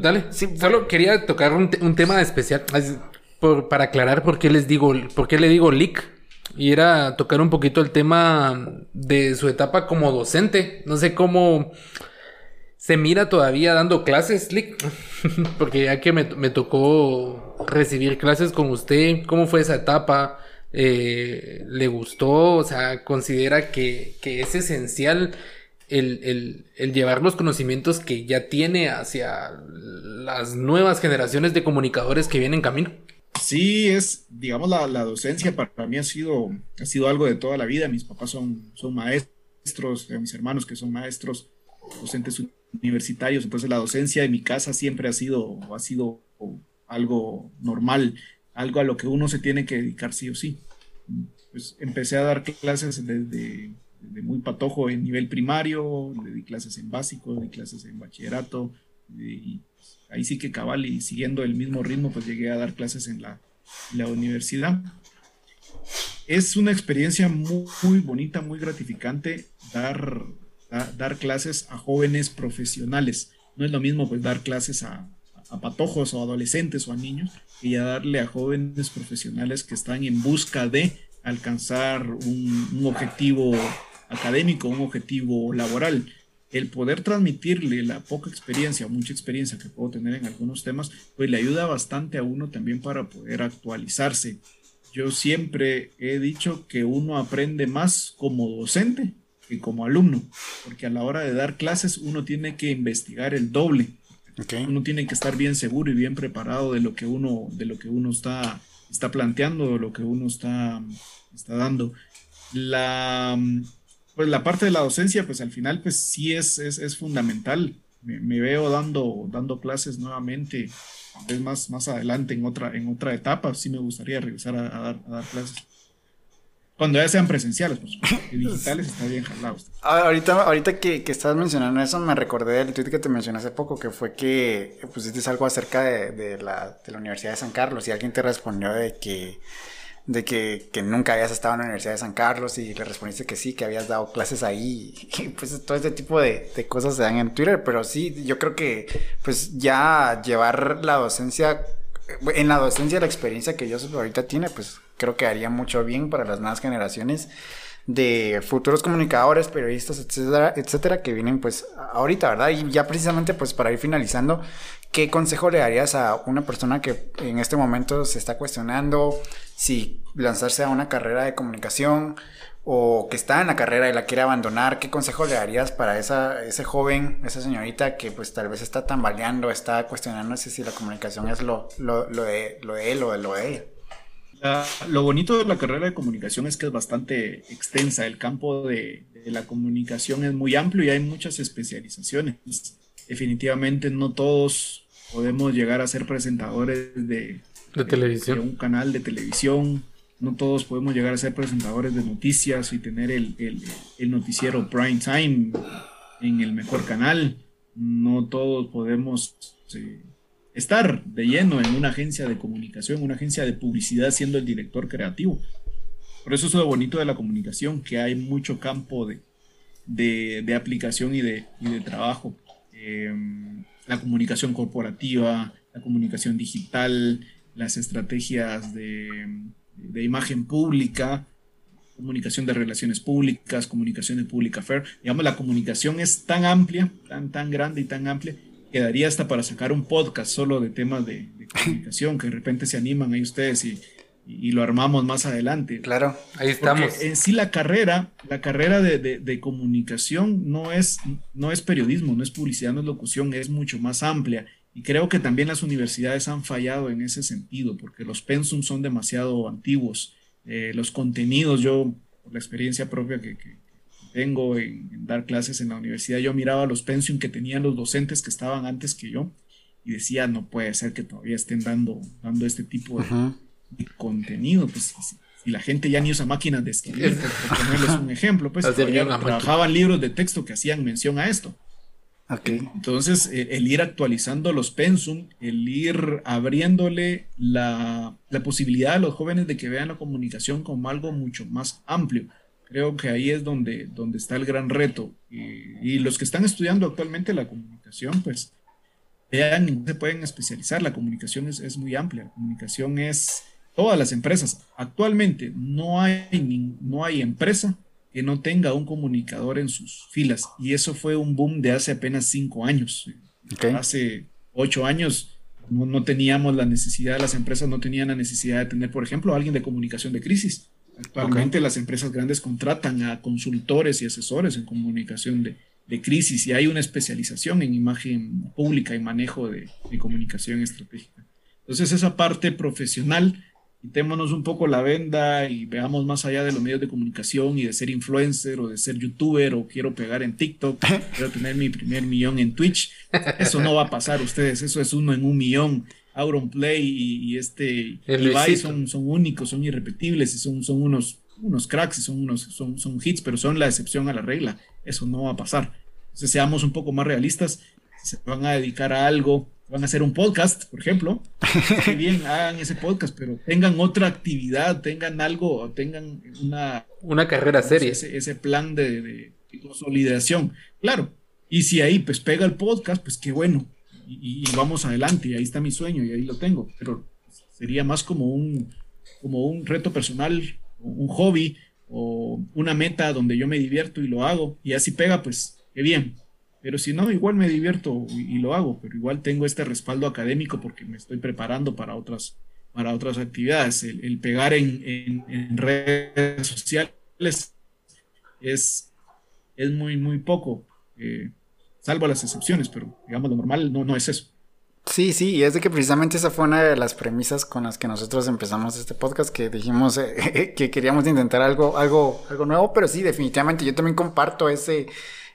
dale, sí, solo quería tocar un, un tema especial para aclarar por qué les digo, por qué le digo leak. Y era tocar un poquito el tema de su etapa como docente. No sé cómo se mira todavía dando clases, Lick. Porque ya que me, tocó recibir clases con usted, ¿cómo fue esa etapa? Eh, ¿Le gustó? O sea, considera que, es esencial el, el, llevar los conocimientos que ya tiene hacia las nuevas generaciones de comunicadores que vienen en camino. Sí, es, digamos, la, docencia para mí ha sido, ha sido algo de toda la vida. Mis papás son, son maestros, mis hermanos que son maestros, docentes universitarios. Entonces la docencia en mi casa siempre ha sido, ha sido algo normal, algo a lo que uno se tiene que dedicar sí o sí. Pues empecé a dar clases desde, muy patojo en nivel primario, le di clases en básico, di clases en bachillerato, y ahí sí que cabal y siguiendo el mismo ritmo, pues llegué a dar clases en la, universidad. Es una experiencia muy, bonita, muy gratificante dar, clases a jóvenes profesionales. No es lo mismo pues dar clases a, patojos o adolescentes o a niños que ya darle a jóvenes profesionales que están en busca de alcanzar un objetivo académico, un objetivo laboral el poder transmitirle la poca experiencia o mucha experiencia que puedo tener en algunos temas, pues le ayuda bastante a uno también para poder actualizarse. Yo siempre he dicho que uno aprende más como docente que como alumno, porque a la hora de dar clases uno tiene que investigar el doble. Uno tiene que estar bien seguro y bien preparado de lo que uno, de lo que uno está, está planteando, de lo que uno está, está dando. La, pues la parte de la docencia, pues al final, pues sí es, es, fundamental. Me, veo dando, dando clases nuevamente, es más, más adelante en otra, en otra etapa, sí me gustaría regresar a, dar, clases. Cuando ya sean presenciales, pues digitales está bien jalados. Ahorita, ahorita que, que estás mencionando eso, me recordé del tweet que te mencioné hace poco, que fue que pusiste algo acerca de, de, la, de la Universidad de San Carlos y alguien te respondió de que de que, que, nunca habías estado en la Universidad de San Carlos y le respondiste que sí, que habías dado clases ahí. Y pues todo este tipo de, de, cosas se dan en Twitter, pero sí, yo creo que pues ya llevar la docencia, en la docencia la experiencia que yo ahorita tiene, pues creo que haría mucho bien para las nuevas generaciones de futuros comunicadores, periodistas, etcétera, etcétera, que vienen pues ahorita, ¿verdad? Y ya precisamente pues para ir finalizando, ¿qué consejo le darías a una persona que en este momento se está cuestionando si lanzarse a una carrera de comunicación o que está en la carrera y la quiere abandonar? ¿Qué consejo le darías para esa, ese joven, esa señorita que pues tal vez está tambaleando, está cuestionándose si la comunicación es lo, lo, lo, de, lo de él o de lo de ella? lo bonito de la carrera de comunicación es que es bastante extensa. El campo de, la comunicación es muy amplio y hay muchas especializaciones. Definitivamente no todos podemos llegar a ser presentadores de, televisión. un canal de televisión. No todos podemos llegar a ser presentadores de noticias y tener el, noticiero prime time en el mejor canal. No todos podemos eh, estar de lleno en una agencia de comunicación, una agencia de publicidad siendo el director creativo. Por eso es lo bonito de la comunicación, que hay mucho campo de, de, aplicación y de, de trabajo. em, la comunicación corporativa, la comunicación digital, las estrategias de, de imagen pública, comunicación de relaciones públicas, comunicación de public affairs. Digamos, la comunicación es tan amplia, tan, tan grande y tan amplia, que daría hasta para sacar un podcast solo de temas de, comunicación, que de repente se animan ahí ustedes y, y, lo armamos más adelante. Claro, ahí estamos. en sí la carrera, la carrera de, de, comunicación no es, no es periodismo, no es publicidad, no es locución, es mucho más amplia. Y creo que también las universidades han fallado en ese sentido, porque los pensums son demasiado antiguos eh, los contenidos, yo, por la experiencia propia que, tengo en, dar clases en la universidad, yo miraba los pensium que tenían los docentes que estaban antes que yo y decía, no puede ser que todavía estén dando, dando este tipo de, contenido, pues si, la gente ya ni usa máquinas de escribir, por, ponerles un ejemplo, pues trabajaban libros de texto que hacían mención a esto. Entonces, el ir actualizando los pensum, el ir abriéndole la, posibilidad a los jóvenes de que vean la comunicación como algo mucho más amplio. Creo que ahí es donde, donde está el gran reto. Y, los que están estudiando actualmente la comunicación, pues vean, se pueden especializar. La comunicación es, es muy amplia. La comunicación es todas las empresas. Actualmente no hay, no hay empresa que no tenga un comunicador en sus filas. Y eso fue un boom de hace apenas cinco años. Hace ocho años no, teníamos la necesidad, las empresas no tenían la necesidad de tener, por ejemplo, a alguien de comunicación de crisis. Actualmente las empresas grandes contratan a consultores y asesores en comunicación de, crisis y hay una especialización en imagen pública y manejo de, de comunicación estratégica. Entonces esa parte profesional quitémonos un poco la venda y veamos más allá de los medios de comunicación y de ser influencer o de ser youtuber o quiero pegar en TikTok, quiero tener mi primer millón en Twitch. Eso no va a pasar ustedes, eso es uno en un millón. Auronplay y, y este Ibai son, son únicos, son irrepetibles y son, son unos, unos cracks y son unos son, son hits, pero son la excepción a la regla. Eso no va a pasar. Entonces seamos un poco más realistas. Si se van a dedicar a algo van a hacer un podcast, por ejemplo, que bien, hagan ese podcast, pero tengan otra actividad, tengan algo, tengan una... Una carrera seria. Ese, plan de, consolidación, claro. Y si ahí pues pega el podcast, pues qué bueno. Y, vamos adelante, y ahí está mi sueño, y ahí lo tengo. Pero sería más como un, como un reto personal, un hobby, o una meta donde yo me divierto y lo hago. Y así pega, pues qué bien. Pero si no, igual me divierto y, lo hago, pero igual tengo este respaldo académico porque me estoy preparando para otras, para otras actividades. El, pegar en, redes sociales es, es muy, muy poco, eh, salvo las excepciones, pero digamos lo normal no, no es eso. Sí, sí, y es de que precisamente esa fue una de las premisas con las que nosotros empezamos este podcast, que dijimos eh, que queríamos intentar algo, algo, algo nuevo, pero sí, definitivamente yo también comparto ese,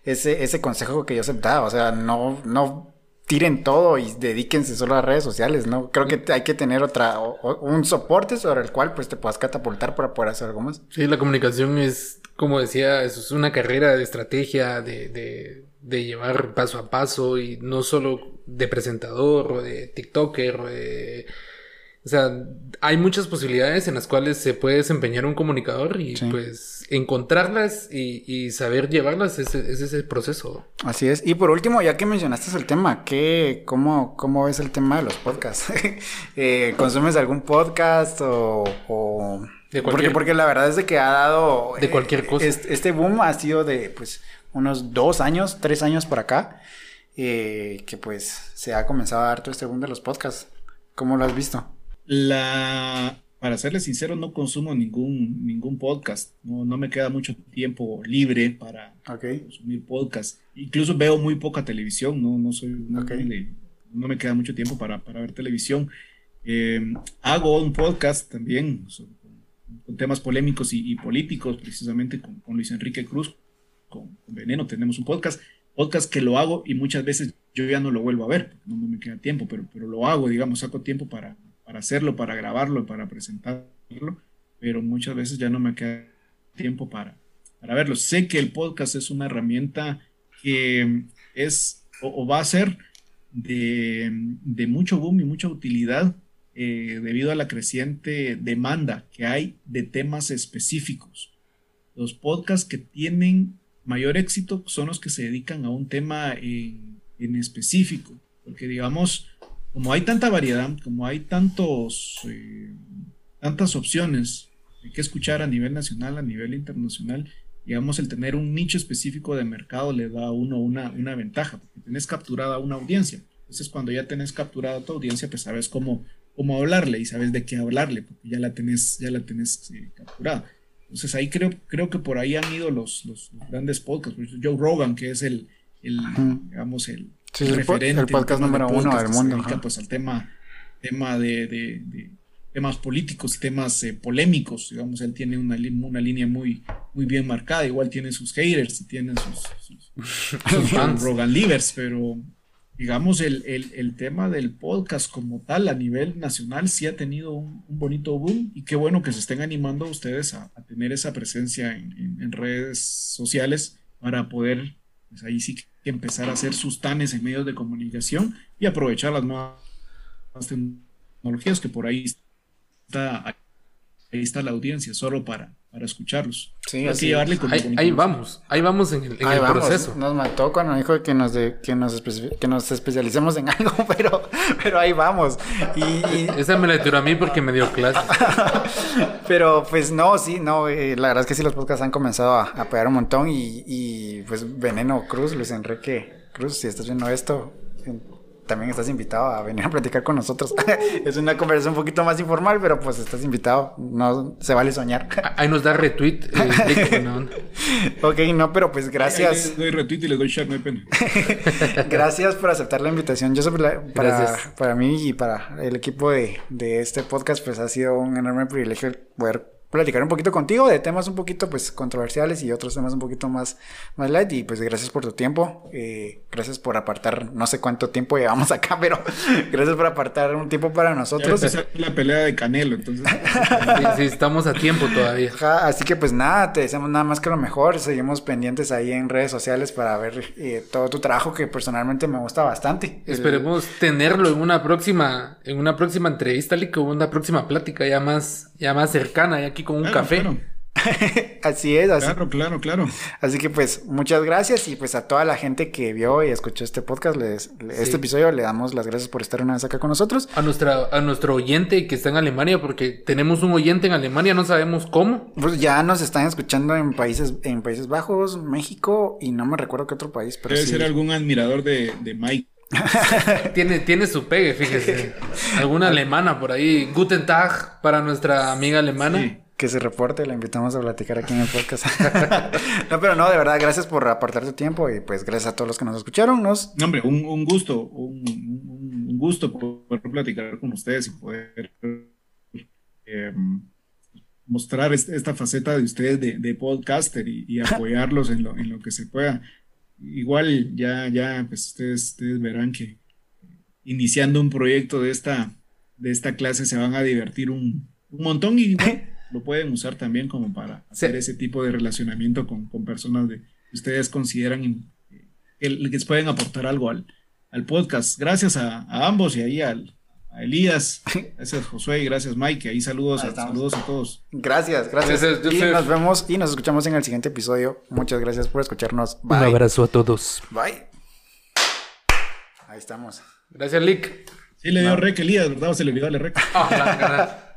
ese, ese consejo que yo aceptaba. O sea, no, no tiren todo y dedíquense solo a redes sociales, ¿no? Creo que hay que tener otra, un soporte sobre el cual pues te puedas catapultar para poder hacer algo más. Sí, la comunicación es, como decía, es una carrera de estrategia, de, de, de llevar paso a paso y no solo de presentador o de TikToker o de o sea, hay muchas posibilidades en las cuales se puede desempeñar un comunicador y pues encontrarlas y, saber llevarlas es, ese proceso. Así es. Y por último, ya que mencionaste el tema, ¿qué, cómo, ¿cómo es el tema de los podcasts? Eh, ¿Consumes algún podcast o...? porque, porque la verdad es de que ha dado... De cualquier cosa. Este, boom ha sido de pues unos dos años, tres años por acá, eh, que pues se ha comenzado a dar todo este boom de los podcasts. ¿Cómo lo has visto? La, para serles sincero, no consumo ningún, ningún podcast. No, no me queda mucho tiempo libre para consumir podcast. Incluso veo muy poca televisión, no, no soy no me queda mucho tiempo para, para ver televisión. Eh, hago un podcast también con, temas polémicos y, políticos, precisamente con, con, Luis Enrique Cruz, con, Veneno tenemos un podcast, podcast que lo hago y muchas veces yo ya no lo vuelvo a ver, no, no me queda tiempo, pero, pero lo hago, digamos, saco tiempo para, para hacerlo, para grabarlo, para presentarlo, pero muchas veces ya no me queda tiempo para, para verlo. Sé que el podcast es una herramienta que es o, va a ser de, mucho boom y mucha utilidad eh, debido a la creciente demanda que hay de temas específicos. Los podcasts que tienen mayor éxito son los que se dedican a un tema en en específico, porque digamos, como hay tanta variedad, como hay tantos, eh, tantas opciones de qué escuchar a nivel nacional, a nivel internacional, digamos, el tener un nicho específico de mercado le da a uno una, una ventaja, porque tenés capturada una audiencia. Entonces, cuando ya tenés capturada tu audiencia, pues sabes cómo, cómo hablarle y sabes de qué hablarle, porque ya la tenés, ya la tenés eh, capturada. Entonces, ahí creo, creo que por ahí han ido los, los, grandes podcasts. Joe Rogan, que es el, el digamos, el, referente. El, podcast número uno del mundo. pues al tema, tema de, de, temas políticos y temas eh, polémicos. Digamos, él tiene una, una línea muy, muy bien marcada. Igual tiene sus haters y tiene sus, sus, Rogan Livers, pero digamos, el, el, tema del podcast como tal a nivel nacional sí ha tenido un, bonito boom y qué bueno que se estén animando ustedes a, tener esa presencia en, en, redes sociales para poder, pues ahí sí que empezar a hacer sus tanes en medios de comunicación y aprovechar las nuevas tecnologías que por ahí está, ahí está la audiencia, solo para, para escucharlos. Sí, así llevarle ahí, vamos, ahí vamos en el, proceso. Nos mató cuando dijo que nos, de, que nos, que nos especialicemos en algo, pero, pero ahí vamos. Y, Esa me la tiró a mí porque me dio clase. pero pues no, sí, no, eh, la verdad es que sí los podcasts han comenzado a, a pegar un montón y, y pues Veneno Cruz, Luis Enrique Cruz, si estás viendo esto, también estás invitado a venir a platicar con nosotros. es una conversación un poquito más informal, pero pues estás invitado. No se vale soñar. Ahí nos da retweet. Eh, ok, no, pero pues gracias. les doy retweet y les doy share, no hay pena. gracias por aceptar la invitación. Yo para, para mí y para el equipo de, de este podcast, pues ha sido un enorme privilegio poder platicar un poquito contigo de temas un poquito pues controversiales y otros temas un poquito más, más light y pues gracias por tu tiempo, eh, gracias por apartar, no sé cuánto tiempo llevamos acá, pero gracias por apartar un tiempo para nosotros. la pelea de Canelo, entonces. sí, estamos a tiempo todavía. así que pues nada, te deseamos nada más que lo mejor, seguimos pendientes ahí en redes sociales para ver eh, todo tu trabajo que personalmente me gusta bastante. Esperemos tenerlo en una próxima, en una próxima entrevista, o una próxima plática ya más, ya más cercana, ya aquí con un café. así es, así. Claro, claro, claro. Así que pues muchas gracias y pues a toda la gente que vio y escuchó este podcast, les, este episodio, le damos las gracias por estar una vez acá con nosotros. A nuestra, a nuestro oyente que está en Alemania, porque tenemos un oyente en Alemania, no sabemos cómo. Pues ya nos están escuchando en países, en Países Bajos, México y no me recuerdo qué otro país, pero Debe ser algún admirador de, de Mike. tiene, tiene su pegue, fíjese. Alguna alemana por ahí. Guten Tag para nuestra amiga alemana. Que se reporte, la invitamos a platicar aquí en el podcast. no, pero no, de verdad, gracias por apartar tu tiempo y pues gracias a todos los que nos escucharon. Nos... No, hombre, un, gusto, un, gusto poder platicar con ustedes y poder em, mostrar esta faceta de ustedes de, podcaster y, apoyarlos en lo, en lo que se pueda igual ya, ya, pues ustedes, ustedes verán que iniciando un proyecto de esta, de esta clase se van a divertir un, montón y lo pueden usar también como para hacer ese tipo de relacionamiento con, personas de, que ustedes consideran que les pueden aportar algo al, al podcast. Gracias a, a ambos y ahí al, Elías, gracias Josué, gracias Mike, ahí saludos, a, saludos a todos. Gracias, gracias. y nos vemos y nos escuchamos en el siguiente episodio. Muchas gracias por escucharnos. Un abrazo a todos. Bye. Ahí estamos. Gracias, Lick. Sí, le dio rec Elías, ¿verdad? O se le olvidó darle rec. Ah,